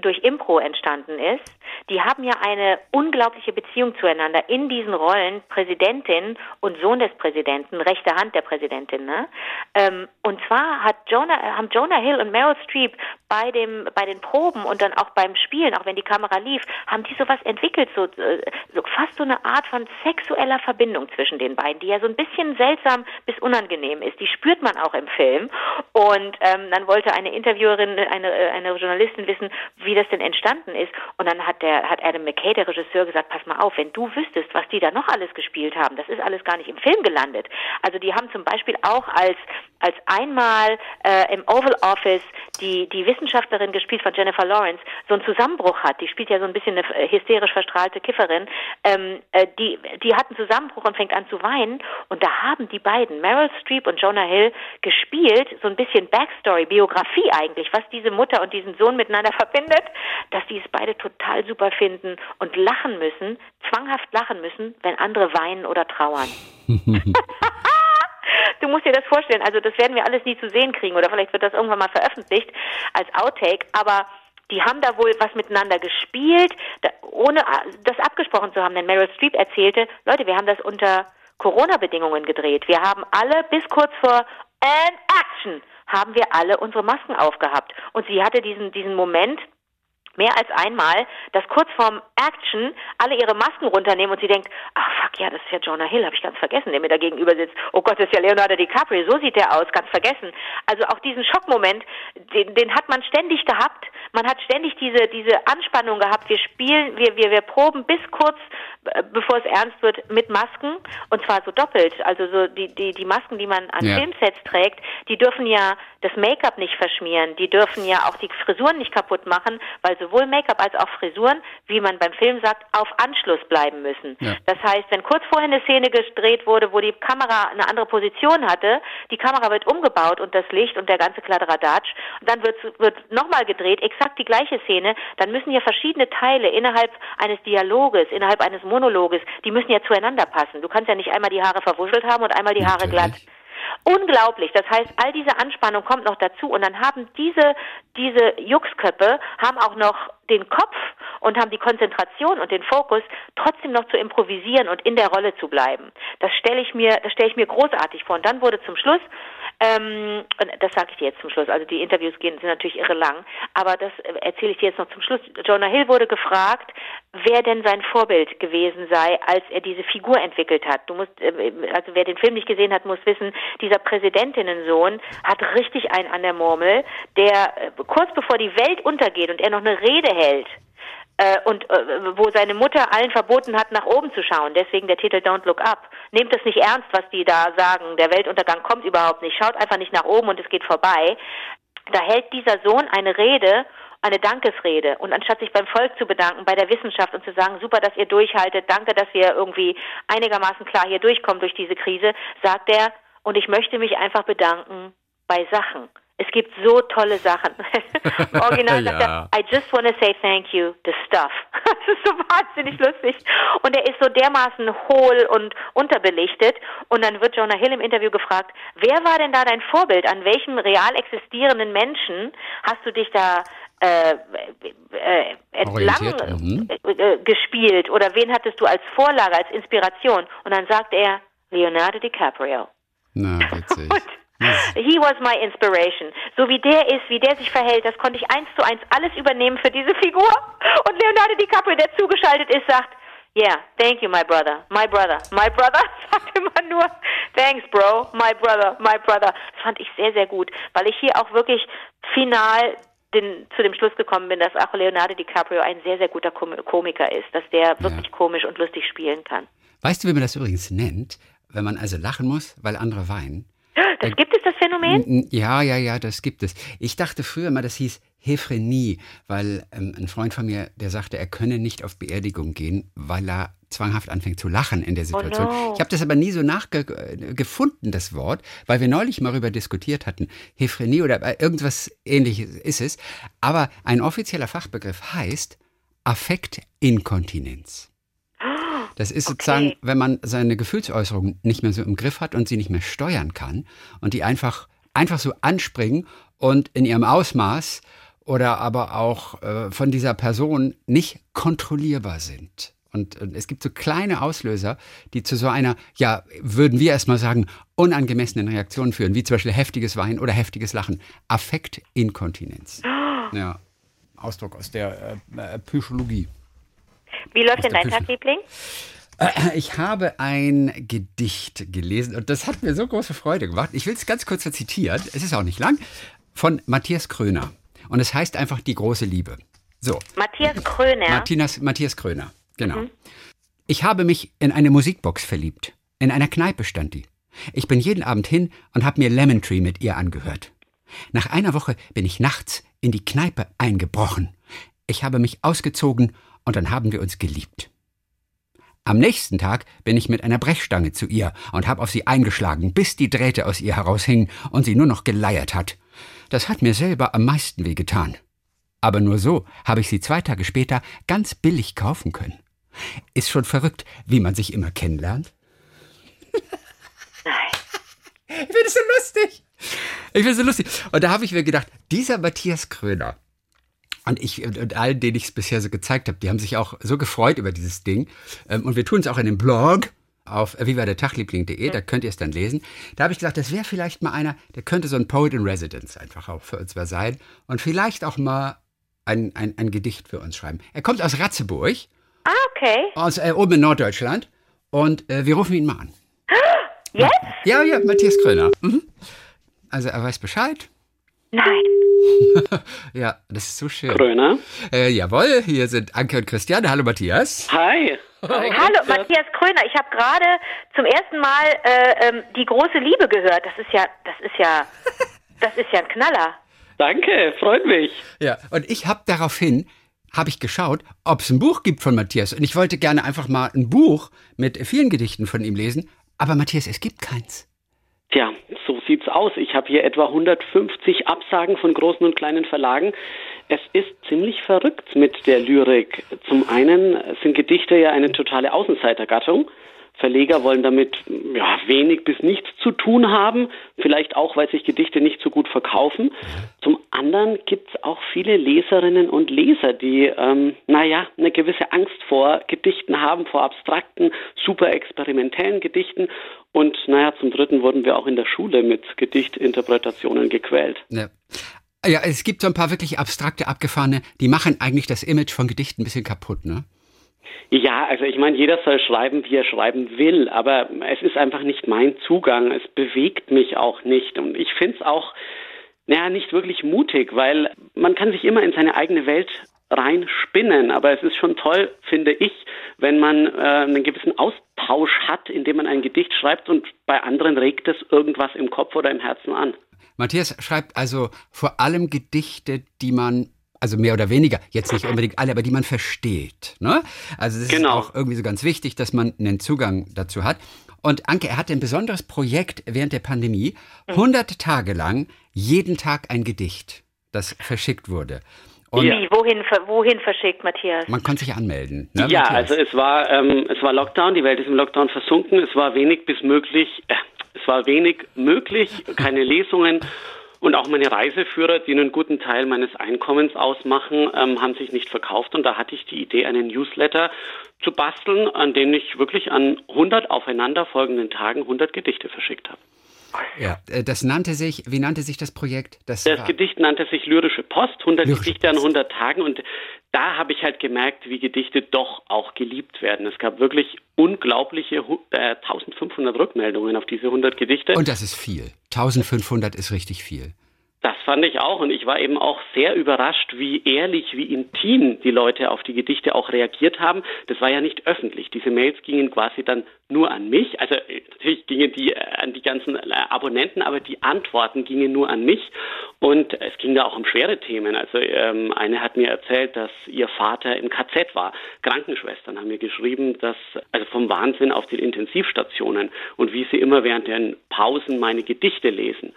durch Impro entstanden ist, die haben ja eine unglaubliche Beziehung zueinander in diesen Rollen Präsidentin und Sohn des Präsidenten, rechte Hand der Präsidentin. Ne? Ähm, und zwar hat Jonah, haben Jonah Hill und Meryl Streep bei dem bei den Proben und dann auch beim Spielen, auch wenn die Kamera lief, haben die sowas entwickelt, so, äh, so fast so eine Art von sexueller Verbindung zwischen den beiden, die ja so ein bisschen seltsam bis unangenehm ist. Die spürt man auch im Film. Und ähm, dann wollte eine Interviewerin, eine, eine Journalistin wissen, wie das denn entstanden ist. Und dann hat der hat Adam McKay, der Regisseur, gesagt, pass mal auf, wenn du wüsstest, was die da noch alles gespielt haben, das ist alles gar nicht im Film gelandet. Also die haben zum Beispiel auch als als einmal äh, im Oval Office die die Wissenschaftlerin gespielt von Jennifer Lawrence so einen Zusammenbruch hat. Die spielt ja so ein bisschen eine äh, hysterisch verstrahlte Kifferin. Ähm, äh, die die hat einen Zusammenbruch und fängt an zu weinen. Und da haben die beiden Meryl Streep und Jonah Hill gespielt so ein bisschen Backstory, Biografie eigentlich, was diese Mutter und diesen Sohn miteinander verbindet, dass die es beide total super finden und lachen müssen, zwanghaft lachen müssen, wenn andere weinen oder trauern. du musst dir das vorstellen, also das werden wir alles nie zu sehen kriegen oder vielleicht wird das irgendwann mal veröffentlicht als Outtake, aber die haben da wohl was miteinander gespielt, da, ohne das abgesprochen zu haben. Denn Meryl Streep erzählte, Leute, wir haben das unter Corona-Bedingungen gedreht. Wir haben alle bis kurz vor And Action haben wir alle unsere Masken aufgehabt. Und sie hatte diesen, diesen Moment, mehr als einmal, dass kurz vorm Action alle ihre Masken runternehmen und sie denkt, ach fuck, ja, das ist ja Jonah Hill, habe ich ganz vergessen, der mir da gegenüber sitzt. Oh Gott, das ist ja Leonardo DiCaprio, so sieht der aus, ganz vergessen. Also auch diesen Schockmoment, den, den hat man ständig gehabt. Man hat ständig diese, diese Anspannung gehabt. Wir spielen, wir, wir, wir proben bis kurz, äh, bevor es ernst wird, mit Masken und zwar so doppelt. Also so die, die, die Masken, die man an ja. Filmsets trägt, die dürfen ja das Make-up nicht verschmieren, die dürfen ja auch die Frisuren nicht kaputt machen, weil sowohl Make-up als auch Frisuren, wie man beim Film sagt, auf Anschluss bleiben müssen. Ja. Das heißt, wenn kurz vorher eine Szene gedreht wurde, wo die Kamera eine andere Position hatte, die Kamera wird umgebaut und das Licht und der ganze Kladderadatsch, und dann wird, wird nochmal gedreht, exakt die gleiche Szene, dann müssen ja verschiedene Teile innerhalb eines Dialoges, innerhalb eines Monologes, die müssen ja zueinander passen. Du kannst ja nicht einmal die Haare verwuschelt haben und einmal die Haare Natürlich. glatt. Unglaublich. Das heißt, all diese Anspannung kommt noch dazu und dann haben diese, diese Juxköppe haben auch noch den Kopf und haben die Konzentration und den Fokus, trotzdem noch zu improvisieren und in der Rolle zu bleiben. Das stelle ich mir, das stelle ich mir großartig vor. Und dann wurde zum Schluss ähm, das sage ich dir jetzt zum Schluss. Also die Interviews gehen sind natürlich irre lang, aber das erzähle ich dir jetzt noch zum Schluss. Jonah Hill wurde gefragt, wer denn sein Vorbild gewesen sei, als er diese Figur entwickelt hat. Du musst, äh, also wer den Film nicht gesehen hat, muss wissen, dieser Präsidentinnensohn hat richtig einen an der Murmel, der äh, kurz bevor die Welt untergeht und er noch eine Rede hält, äh, und äh, wo seine Mutter allen verboten hat, nach oben zu schauen. Deswegen der Titel Don't Look Up. Nehmt es nicht ernst, was die da sagen. Der Weltuntergang kommt überhaupt nicht. Schaut einfach nicht nach oben und es geht vorbei. Da hält dieser Sohn eine Rede eine Dankesrede. Und anstatt sich beim Volk zu bedanken, bei der Wissenschaft und zu sagen, super, dass ihr durchhaltet, danke, dass wir irgendwie einigermaßen klar hier durchkommen durch diese Krise, sagt er, und ich möchte mich einfach bedanken bei Sachen. Es gibt so tolle Sachen. Original sagt ja. er, I just want to say thank you, the stuff. das ist so wahnsinnig lustig. Und er ist so dermaßen hohl und unterbelichtet. Und dann wird Jonah Hill im Interview gefragt, wer war denn da dein Vorbild? An welchem real existierenden Menschen hast du dich da äh, äh, entlang mhm. äh, gespielt oder wen hattest du als Vorlage, als Inspiration? Und dann sagt er Leonardo DiCaprio. Na, witzig. He was my inspiration. So wie der ist, wie der sich verhält, das konnte ich eins zu eins alles übernehmen für diese Figur. Und Leonardo DiCaprio, der zugeschaltet ist, sagt, Yeah, thank you, my brother, my brother, my brother. Sagt immer nur, thanks, bro, my brother, my brother. Das fand ich sehr, sehr gut, weil ich hier auch wirklich final den, zu dem Schluss gekommen bin, dass auch Leonardo DiCaprio ein sehr, sehr guter Komiker ist, dass der wirklich ja. komisch und lustig spielen kann. Weißt du, wie man das übrigens nennt? Wenn man also lachen muss, weil andere weinen. Das gibt es, das Phänomen? Ja, ja, ja, das gibt es. Ich dachte früher mal, das hieß Hephrenie, weil ähm, ein Freund von mir, der sagte, er könne nicht auf Beerdigung gehen, weil er zwanghaft anfängt zu lachen in der oh Situation. Oh no. Ich habe das aber nie so nachgefunden, das Wort, weil wir neulich mal darüber diskutiert hatten. Hephrenie oder äh, irgendwas ähnliches ist es. Aber ein offizieller Fachbegriff heißt Affektinkontinenz. Das ist okay. sozusagen, wenn man seine Gefühlsäußerungen nicht mehr so im Griff hat und sie nicht mehr steuern kann und die einfach, einfach so anspringen und in ihrem Ausmaß oder aber auch äh, von dieser Person nicht kontrollierbar sind. Und, und, es gibt so kleine Auslöser, die zu so einer, ja, würden wir erstmal sagen, unangemessenen Reaktion führen, wie zum Beispiel heftiges Weinen oder heftiges Lachen. Affektinkontinenz. Ja, Ausdruck aus der äh, äh Psychologie. Wie läuft denn dein Tagliebling? Äh, ich habe ein Gedicht gelesen und das hat mir so große Freude gemacht. Ich will es ganz kurz zitieren, es ist auch nicht lang, von Matthias Kröner. Und es heißt einfach die große Liebe. So. Matthias Kröner. Martinas, Matthias Kröner, genau. Mhm. Ich habe mich in eine Musikbox verliebt. In einer Kneipe stand die. Ich bin jeden Abend hin und habe mir Lemon Tree mit ihr angehört. Nach einer Woche bin ich nachts in die Kneipe eingebrochen. Ich habe mich ausgezogen und dann haben wir uns geliebt. Am nächsten Tag bin ich mit einer Brechstange zu ihr und habe auf sie eingeschlagen, bis die Drähte aus ihr heraushingen und sie nur noch geleiert hat. Das hat mir selber am meisten wehgetan. Aber nur so habe ich sie zwei Tage später ganz billig kaufen können. Ist schon verrückt, wie man sich immer kennenlernt. Nein. Ich finde es so lustig. Ich finde es so lustig. Und da habe ich mir gedacht, dieser Matthias Kröner, und ich und allen, denen ich es bisher so gezeigt habe, die haben sich auch so gefreut über dieses Ding. Ähm, und wir tun es auch in dem Blog auf vivadertagliebling.de, da könnt ihr es dann lesen. Da habe ich gesagt, das wäre vielleicht mal einer, der könnte so ein Poet in Residence einfach auch für uns mal sein und vielleicht auch mal ein, ein, ein Gedicht für uns schreiben. Er kommt aus Ratzeburg. Ah, okay. Aus, äh, oben in Norddeutschland. Und äh, wir rufen ihn mal an. Jetzt? Ja, ja, Matthias Kröner. Mhm. Also er weiß Bescheid. Nein. ja, das ist so schön. Kröner. Äh, jawohl, hier sind Anke und Christiane. Hallo Matthias. Hi. Hallo, Matthias Kröner. Ich habe gerade zum ersten Mal äh, ähm, die große Liebe gehört. Das ist ja, das ist ja, das ist ja ein Knaller. Danke, freut mich. Ja, und ich habe daraufhin habe ich geschaut, ob es ein Buch gibt von Matthias. Und ich wollte gerne einfach mal ein Buch mit vielen Gedichten von ihm lesen. Aber Matthias, es gibt keins. Tja, so sieht's aus. Ich habe hier etwa 150 Absagen von großen und kleinen Verlagen. Es ist ziemlich verrückt mit der Lyrik. Zum einen sind Gedichte ja eine totale Außenseitergattung. Verleger wollen damit ja, wenig bis nichts zu tun haben, vielleicht auch, weil sich Gedichte nicht so gut verkaufen. Zum anderen gibt es auch viele Leserinnen und Leser, die, ähm, naja, eine gewisse Angst vor Gedichten haben, vor abstrakten, super experimentellen Gedichten. Und naja, zum Dritten wurden wir auch in der Schule mit Gedichtinterpretationen gequält. Ja. Ja, es gibt so ein paar wirklich abstrakte, abgefahrene, die machen eigentlich das Image von Gedichten ein bisschen kaputt, ne? Ja, also ich meine, jeder soll schreiben, wie er schreiben will, aber es ist einfach nicht mein Zugang. Es bewegt mich auch nicht. Und ich finde es auch, naja, nicht wirklich mutig, weil man kann sich immer in seine eigene Welt reinspinnen. Aber es ist schon toll, finde ich, wenn man äh, einen gewissen Austausch hat, indem man ein Gedicht schreibt und bei anderen regt es irgendwas im Kopf oder im Herzen an. Matthias schreibt also vor allem Gedichte, die man also mehr oder weniger, jetzt nicht unbedingt alle, aber die man versteht. Ne? Also es genau. ist auch irgendwie so ganz wichtig, dass man einen Zugang dazu hat. Und Anke, er hatte ein besonderes Projekt während der Pandemie, 100 mhm. Tage lang, jeden Tag ein Gedicht, das verschickt wurde. Und Wie, wohin, wohin verschickt Matthias? Man konnte sich anmelden. Ne, ja, Matthias? also es war, ähm, es war Lockdown, die Welt ist im Lockdown versunken, es war wenig bis möglich, äh, es war wenig möglich, keine Lesungen Und auch meine Reiseführer, die einen guten Teil meines Einkommens ausmachen, ähm, haben sich nicht verkauft. Und da hatte ich die Idee, einen Newsletter zu basteln, an dem ich wirklich an 100 aufeinanderfolgenden Tagen 100 Gedichte verschickt habe. Ja, äh, das nannte sich, wie nannte sich das Projekt? Das, das Gedicht nannte sich Lyrische Post, 100 Lyrische Gedichte Post. an 100 Tagen und da habe ich halt gemerkt, wie Gedichte doch auch geliebt werden. Es gab wirklich unglaubliche äh, 1500 Rückmeldungen auf diese 100 Gedichte. Und das ist viel. 1500 ist richtig viel. Das fand ich auch und ich war eben auch sehr überrascht, wie ehrlich, wie intim die Leute auf die Gedichte auch reagiert haben. Das war ja nicht öffentlich. Diese Mails gingen quasi dann nur an mich. Also äh, natürlich gingen die äh, an die ganzen äh, Abonnenten, aber die Antworten gingen nur an mich. Und es ging da auch um schwere Themen. Also ähm, eine hat mir erzählt, dass ihr Vater im KZ war. Krankenschwestern haben mir geschrieben, dass also vom Wahnsinn auf den Intensivstationen und wie sie immer während den Pausen meine Gedichte lesen.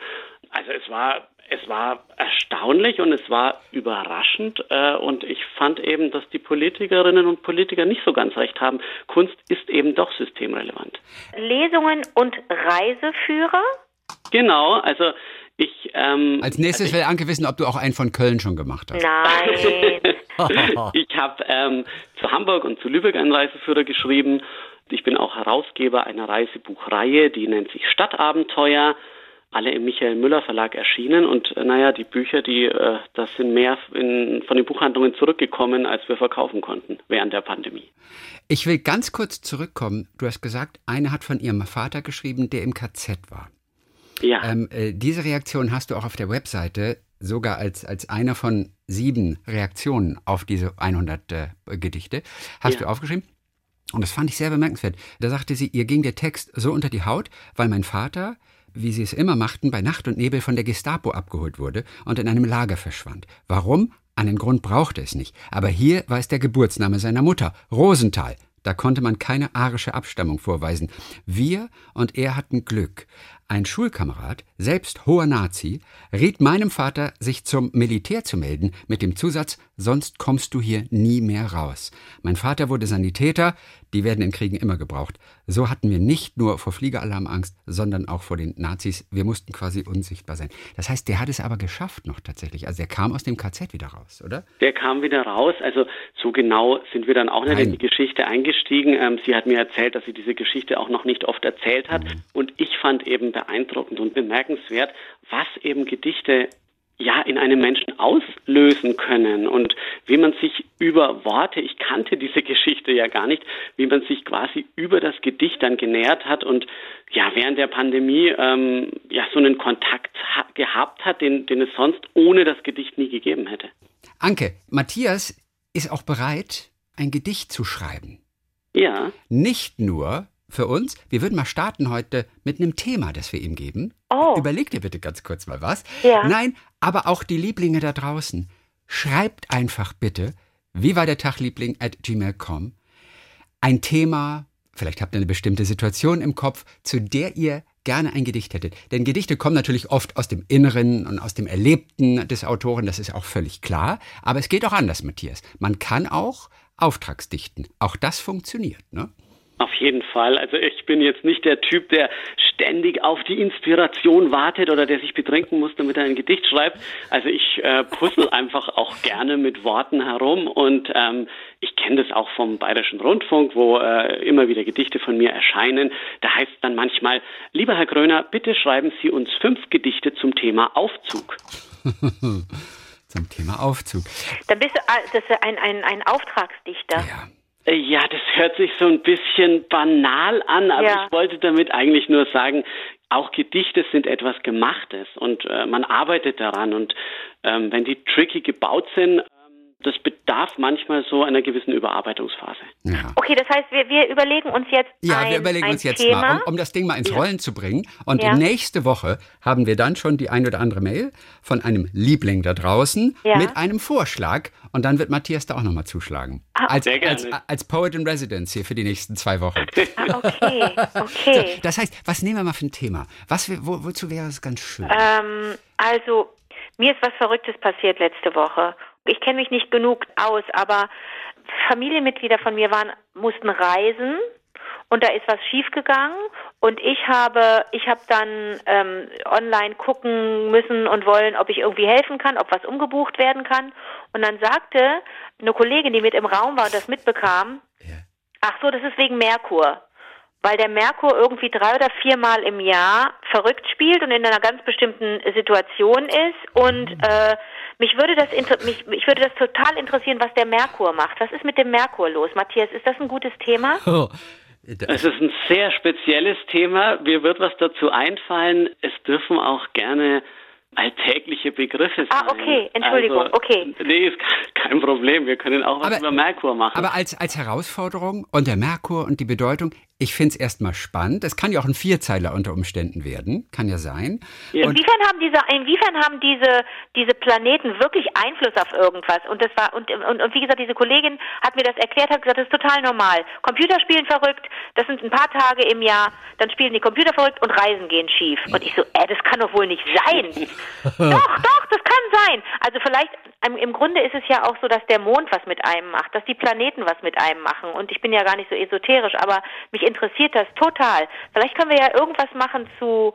Also es war es war erstaunlich und es war überraschend äh, und ich fand eben, dass die Politikerinnen und Politiker nicht so ganz recht haben. Kunst ist eben doch systemrelevant. Lesungen und Reiseführer? Genau, also ich. Ähm, Als nächstes also will Anke wissen, ob du auch einen von Köln schon gemacht hast. Nein. ich habe ähm, zu Hamburg und zu Lübeck einen Reiseführer geschrieben. Ich bin auch Herausgeber einer Reisebuchreihe, die nennt sich Stadtabenteuer alle im Michael Müller Verlag erschienen und äh, naja, die Bücher, die äh, das sind mehr in, von den Buchhandlungen zurückgekommen, als wir verkaufen konnten während der Pandemie. Ich will ganz kurz zurückkommen. Du hast gesagt, eine hat von ihrem Vater geschrieben, der im KZ war. Ja. Ähm, äh, diese Reaktion hast du auch auf der Webseite sogar als, als einer von sieben Reaktionen auf diese 100 äh, Gedichte. Hast ja. du aufgeschrieben? Und das fand ich sehr bemerkenswert. Da sagte sie, ihr ging der Text so unter die Haut, weil mein Vater wie sie es immer machten, bei Nacht und Nebel von der Gestapo abgeholt wurde und in einem Lager verschwand. Warum? Einen Grund brauchte es nicht. Aber hier war es der Geburtsname seiner Mutter, Rosenthal. Da konnte man keine arische Abstammung vorweisen. Wir und er hatten Glück. Ein Schulkamerad, selbst hoher Nazi, riet meinem Vater, sich zum Militär zu melden, mit dem Zusatz, sonst kommst du hier nie mehr raus. Mein Vater wurde Sanitäter, die werden in Kriegen immer gebraucht. So hatten wir nicht nur vor Fliegeralarm Angst, sondern auch vor den Nazis. Wir mussten quasi unsichtbar sein. Das heißt, der hat es aber geschafft noch tatsächlich. Also der kam aus dem KZ wieder raus, oder? Der kam wieder raus. Also so genau sind wir dann auch nicht in die Geschichte eingestiegen. Ähm, sie hat mir erzählt, dass sie diese Geschichte auch noch nicht oft erzählt hat. Mhm. Und ich fand eben beeindruckend und bemerkenswert, was eben Gedichte ja in einem Menschen auslösen können und wie man sich über Worte, ich kannte diese Geschichte ja gar nicht, wie man sich quasi über das Gedicht dann genähert hat und ja während der Pandemie ähm, ja so einen Kontakt ha gehabt hat, den, den es sonst ohne das Gedicht nie gegeben hätte. Anke, Matthias ist auch bereit, ein Gedicht zu schreiben. Ja. Nicht nur für uns. Wir würden mal starten heute mit einem Thema, das wir ihm geben. Oh. Überleg dir bitte ganz kurz mal was. Ja. Nein, aber auch die Lieblinge da draußen. Schreibt einfach bitte, wie war der Tag, at gmail.com. Ein Thema, vielleicht habt ihr eine bestimmte Situation im Kopf, zu der ihr gerne ein Gedicht hättet. Denn Gedichte kommen natürlich oft aus dem Inneren und aus dem Erlebten des Autoren, das ist auch völlig klar. Aber es geht auch anders, Matthias. Man kann auch Auftragsdichten. Auch das funktioniert, ne? Auf jeden Fall. Also ich bin jetzt nicht der Typ, der ständig auf die Inspiration wartet oder der sich betrinken muss, damit er ein Gedicht schreibt. Also ich äh, puzzle einfach auch gerne mit Worten herum und ähm, ich kenne das auch vom Bayerischen Rundfunk, wo äh, immer wieder Gedichte von mir erscheinen. Da heißt es dann manchmal, lieber Herr Gröner, bitte schreiben Sie uns fünf Gedichte zum Thema Aufzug. zum Thema Aufzug. Da bist du ah, das ist ein, ein, ein Auftragsdichter. Ja. Ja, das hört sich so ein bisschen banal an, aber ja. ich wollte damit eigentlich nur sagen, auch Gedichte sind etwas Gemachtes und äh, man arbeitet daran und ähm, wenn die tricky gebaut sind, das bedarf manchmal so einer gewissen Überarbeitungsphase. Ja. Okay, das heißt, wir, wir überlegen uns jetzt Ja, ein, wir überlegen uns jetzt Thema. mal, um, um, das Ding mal ins Rollen ja. zu bringen. Und ja. nächste Woche haben wir dann schon die ein oder andere Mail von einem Liebling da draußen ja. mit einem Vorschlag. Und dann wird Matthias da auch nochmal zuschlagen. Ah, als, als, als, Poet in Residence hier für die nächsten zwei Wochen. Ah, okay, okay. So, das heißt, was nehmen wir mal für ein Thema? Was, wo, wozu wäre es ganz schön? Ähm, also, mir ist was Verrücktes passiert letzte Woche ich kenne mich nicht genug aus, aber Familienmitglieder von mir waren, mussten reisen und da ist was schiefgegangen und ich habe ich habe dann ähm, online gucken müssen und wollen, ob ich irgendwie helfen kann, ob was umgebucht werden kann und dann sagte eine Kollegin, die mit im Raum war und das mitbekam, ja. ach so, das ist wegen Merkur weil der Merkur irgendwie drei oder viermal im Jahr verrückt spielt und in einer ganz bestimmten Situation ist. Und mhm. äh, mich würde das mich, mich würde das total interessieren, was der Merkur macht. Was ist mit dem Merkur los, Matthias? Ist das ein gutes Thema? Oh. Es ist ein sehr spezielles Thema. Mir wird was dazu einfallen. Es dürfen auch gerne alltägliche Begriffe ah, sein. Ah, okay, Entschuldigung, also, okay. Nee, ist kein Problem. Wir können auch was aber, über Merkur machen. Aber als, als Herausforderung und der Merkur und die Bedeutung, ich finde es erstmal spannend. Es kann ja auch ein Vierzeiler unter Umständen werden, kann ja sein. Ja. Inwiefern haben diese, inwiefern haben diese, diese Planeten wirklich Einfluss auf irgendwas? Und das war und, und, und wie gesagt, diese Kollegin hat mir das erklärt, hat gesagt, das ist total normal. Computer spielen verrückt, das sind ein paar Tage im Jahr, dann spielen die Computer verrückt und Reisen gehen schief. Und ich so, äh, das kann doch wohl nicht sein. doch, doch, das kann sein. Also vielleicht im Grunde ist es ja auch so, dass der Mond was mit einem macht, dass die Planeten was mit einem machen. Und ich bin ja gar nicht so esoterisch, aber mich interessiert das total. Vielleicht können wir ja irgendwas machen zu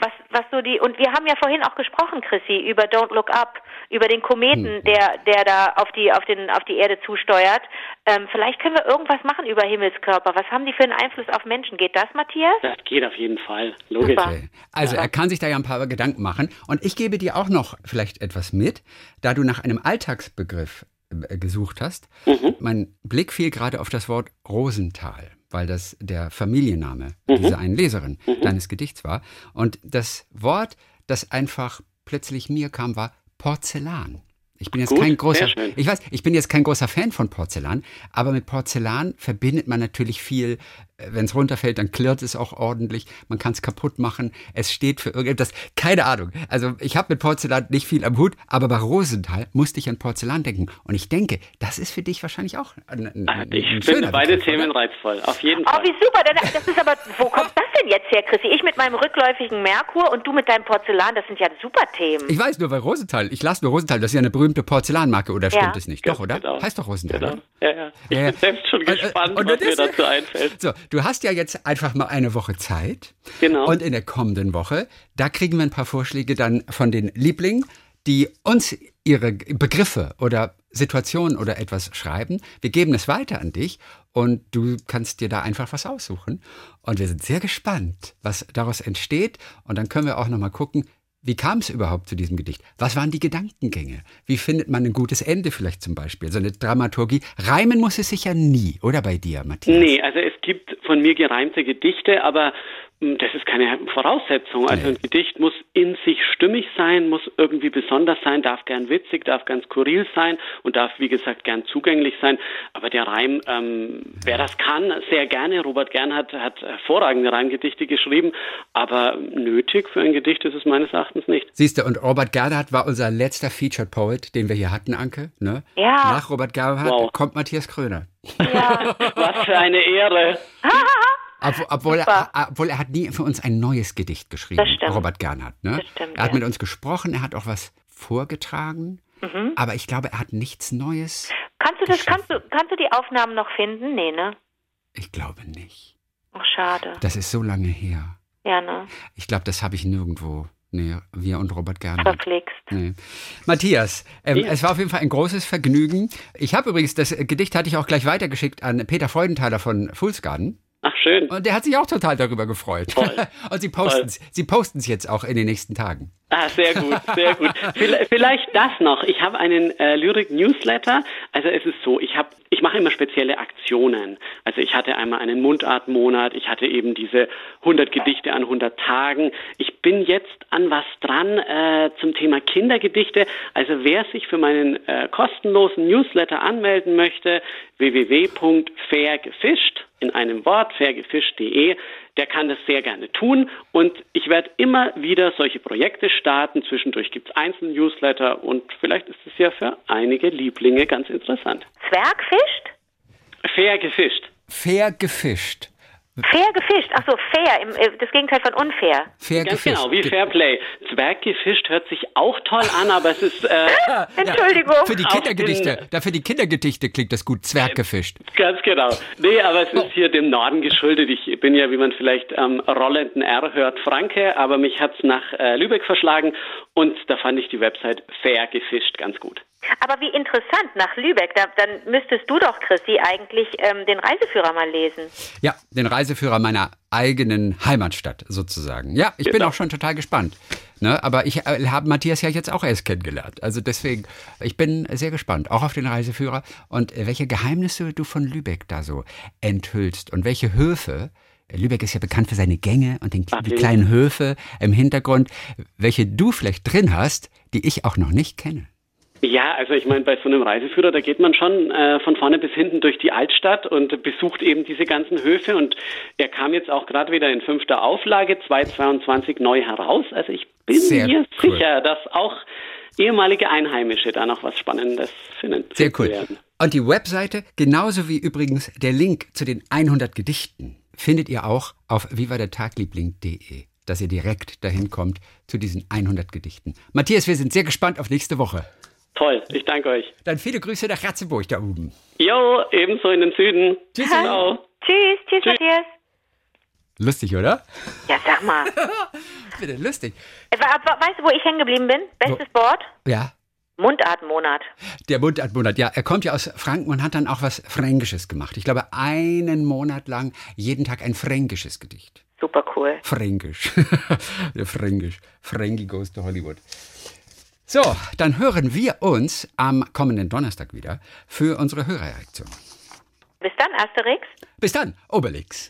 was, was so die, und wir haben ja vorhin auch gesprochen, Chrissy, über Don't Look Up, über den Kometen, hm. der, der da auf die, auf den, auf die Erde zusteuert. Ähm, vielleicht können wir irgendwas machen über Himmelskörper. Was haben die für einen Einfluss auf Menschen? Geht das, Matthias? Das geht auf jeden Fall. Logisch. Okay. Also, er kann sich da ja ein paar Gedanken machen. Und ich gebe dir auch noch vielleicht etwas mit, da du nach einem Alltagsbegriff äh, gesucht hast. Mhm. Mein Blick fiel gerade auf das Wort Rosenthal weil das der Familienname mhm. dieser einen Leserin mhm. deines Gedichts war. Und das Wort, das einfach plötzlich mir kam, war Porzellan. Ich bin jetzt Gut, kein großer, ich weiß, ich bin jetzt kein großer Fan von Porzellan, aber mit Porzellan verbindet man natürlich viel wenn es runterfällt, dann klirrt es auch ordentlich. Man kann es kaputt machen. Es steht für irgendetwas. Keine Ahnung. Also ich habe mit Porzellan nicht viel am Hut, aber bei Rosenthal musste ich an Porzellan denken. Und ich denke, das ist für dich wahrscheinlich auch ein, ein, ein Ich finde beide Begriff, Themen oder? reizvoll. Auf jeden oh, Fall. Oh, wie super. Das ist aber, wo kommt das denn jetzt her, Chrissy? Ich mit meinem rückläufigen Merkur und du mit deinem Porzellan. Das sind ja super Themen. Ich weiß nur, weil Rosenthal, ich lasse nur Rosenthal, das ist ja eine berühmte Porzellanmarke, oder ja. stimmt es nicht? Doch, oder? Genau. Heißt doch Rosenthal. Genau. Ja, ja. Ich ja, bin selbst schon gespannt, und, und, was mir dazu einfällt. So, du hast ja jetzt einfach mal eine Woche Zeit. Genau. Und in der kommenden Woche, da kriegen wir ein paar Vorschläge dann von den Lieblingen, die uns ihre Begriffe oder Situationen oder etwas schreiben. Wir geben es weiter an dich und du kannst dir da einfach was aussuchen. Und wir sind sehr gespannt, was daraus entsteht. Und dann können wir auch noch mal gucken, wie kam es überhaupt zu diesem Gedicht? Was waren die Gedankengänge? Wie findet man ein gutes Ende vielleicht zum Beispiel? So eine Dramaturgie. Reimen muss es sich ja nie, oder bei dir, Matthias? Nee, also es gibt von mir gereimte Gedichte, aber das ist keine Voraussetzung. Also ein Gedicht muss in sich stimmig sein, muss irgendwie besonders sein, darf gern witzig, darf ganz skurril sein und darf, wie gesagt, gern zugänglich sein. Aber der Reim, ähm, wer das kann, sehr gerne. Robert Gernhardt hat hervorragende Reimgedichte geschrieben, aber nötig für ein Gedicht ist es meines Erachtens nicht. Siehst du, und Robert Gernhardt war unser letzter Featured Poet, den wir hier hatten, Anke. Ne? Ja. Nach Robert Gernhardt wow. kommt Matthias Kröner. Ja. Was für eine Ehre. Obwohl, er, obwohl, er, hat nie für uns ein neues Gedicht geschrieben, Robert Gernhardt. Ne? Stimmt, er hat ja. mit uns gesprochen, er hat auch was vorgetragen, mhm. aber ich glaube, er hat nichts Neues. Kannst du das, kannst du, kannst du die Aufnahmen noch finden? Nee, ne? Ich glaube nicht. Ach, schade. Das ist so lange her. Ja, ne? Ich glaube, das habe ich nirgendwo. Nee, wir und Robert Gernhardt. Verflixt. Nee. Matthias, ähm, ja. es war auf jeden Fall ein großes Vergnügen. Ich habe übrigens, das Gedicht hatte ich auch gleich weitergeschickt an Peter Freudenthaler von Foolsgarden. Schön. Und der hat sich auch total darüber gefreut. Toll. Und Sie posten es Sie posten's jetzt auch in den nächsten Tagen. Ah, sehr gut, sehr gut. Vielleicht das noch. Ich habe einen äh, Lyrik-Newsletter. Also es ist so, ich habe, ich mache immer spezielle Aktionen. Also ich hatte einmal einen Mundartmonat, ich hatte eben diese 100 Gedichte an 100 Tagen. Ich bin jetzt an was dran äh, zum Thema Kindergedichte. Also wer sich für meinen äh, kostenlosen Newsletter anmelden möchte, www.fairgefischt in einem Wort, fairgefischt.de, der kann das sehr gerne tun. Und ich werde immer wieder solche Projekte starten. Zwischendurch gibt es einzelne Newsletter und vielleicht ist es ja für einige Lieblinge ganz interessant. Zwergfischt? Fair gefischt. Fair gefischt. Fair gefischt. Ach so, fair. Im, äh, das Gegenteil von unfair. Fair Ganz gefischt. genau, wie Fairplay. Zwerg gefischt hört sich auch toll an, aber es ist äh, Entschuldigung. Für die Kindergedichte, den- da für die Kindergedichte klingt das gut. Zwerg gefischt. ganz genau. Nee, aber es ist hier dem Norden geschuldet. Ich bin ja, wie man vielleicht am rollenden R hört, Franke, aber mich hat's nach äh, Lübeck verschlagen und da fand ich die Website Fair gefischt ganz gut. Aber wie interessant, nach Lübeck, da, dann müsstest du doch, Chrissy, eigentlich ähm, den Reiseführer mal lesen. Ja, den Reiseführer meiner eigenen Heimatstadt sozusagen. Ja, ich bin Genau. auch schon total gespannt. Ne, aber ich äh, habe Matthias ja jetzt auch erst kennengelernt. Also deswegen, ich bin sehr gespannt, auch auf den Reiseführer und äh, welche Geheimnisse du von Lübeck da so enthüllst und welche Höfe. Lübeck ist ja bekannt für seine Gänge und den, die kleinen Höfe im Hintergrund, welche du vielleicht drin hast, die ich auch noch nicht kenne. Ja, also ich meine, bei so einem Reiseführer, da geht man schon äh, von vorne bis hinten durch die Altstadt und besucht eben diese ganzen Höfe. Und er kam jetzt auch gerade wieder in fünfter Auflage 2022 neu heraus. Also ich bin Sehr mir cool. sicher, dass auch ehemalige Einheimische da noch was Spannendes finden. Sehr cool. werden. Und die Webseite, genauso wie übrigens der Link zu den 100 Gedichten, findet ihr auch auf vivadertagliebling.de, dass ihr direkt dahin kommt zu diesen 100 Gedichten. Matthias, wir sind sehr gespannt auf nächste Woche. Toll, ich danke euch. Dann viele Grüße nach Ratzeburg da oben. Jo, ebenso in den Süden. Tschüss. Ciao. Tschüss, tschüss, Matthias. Lustig, oder? Ja, sag mal. Bitte, lustig. Äh, Weißt du, wo ich hängen geblieben bin? Bestes Wort? Ja, Mundartmonat. der Mundartmonat. Ja, er kommt ja aus Franken und hat dann auch was Fränkisches gemacht. Ich glaube, einen Monat lang jeden Tag ein fränkisches Gedicht. Super cool. Fränkisch. Der Fränkisch. Frankie goes to Hollywood. So, dann hören wir uns am kommenden Donnerstag wieder für unsere Hörerreaktion. Bis dann, Asterix. Bis dann, Obelix.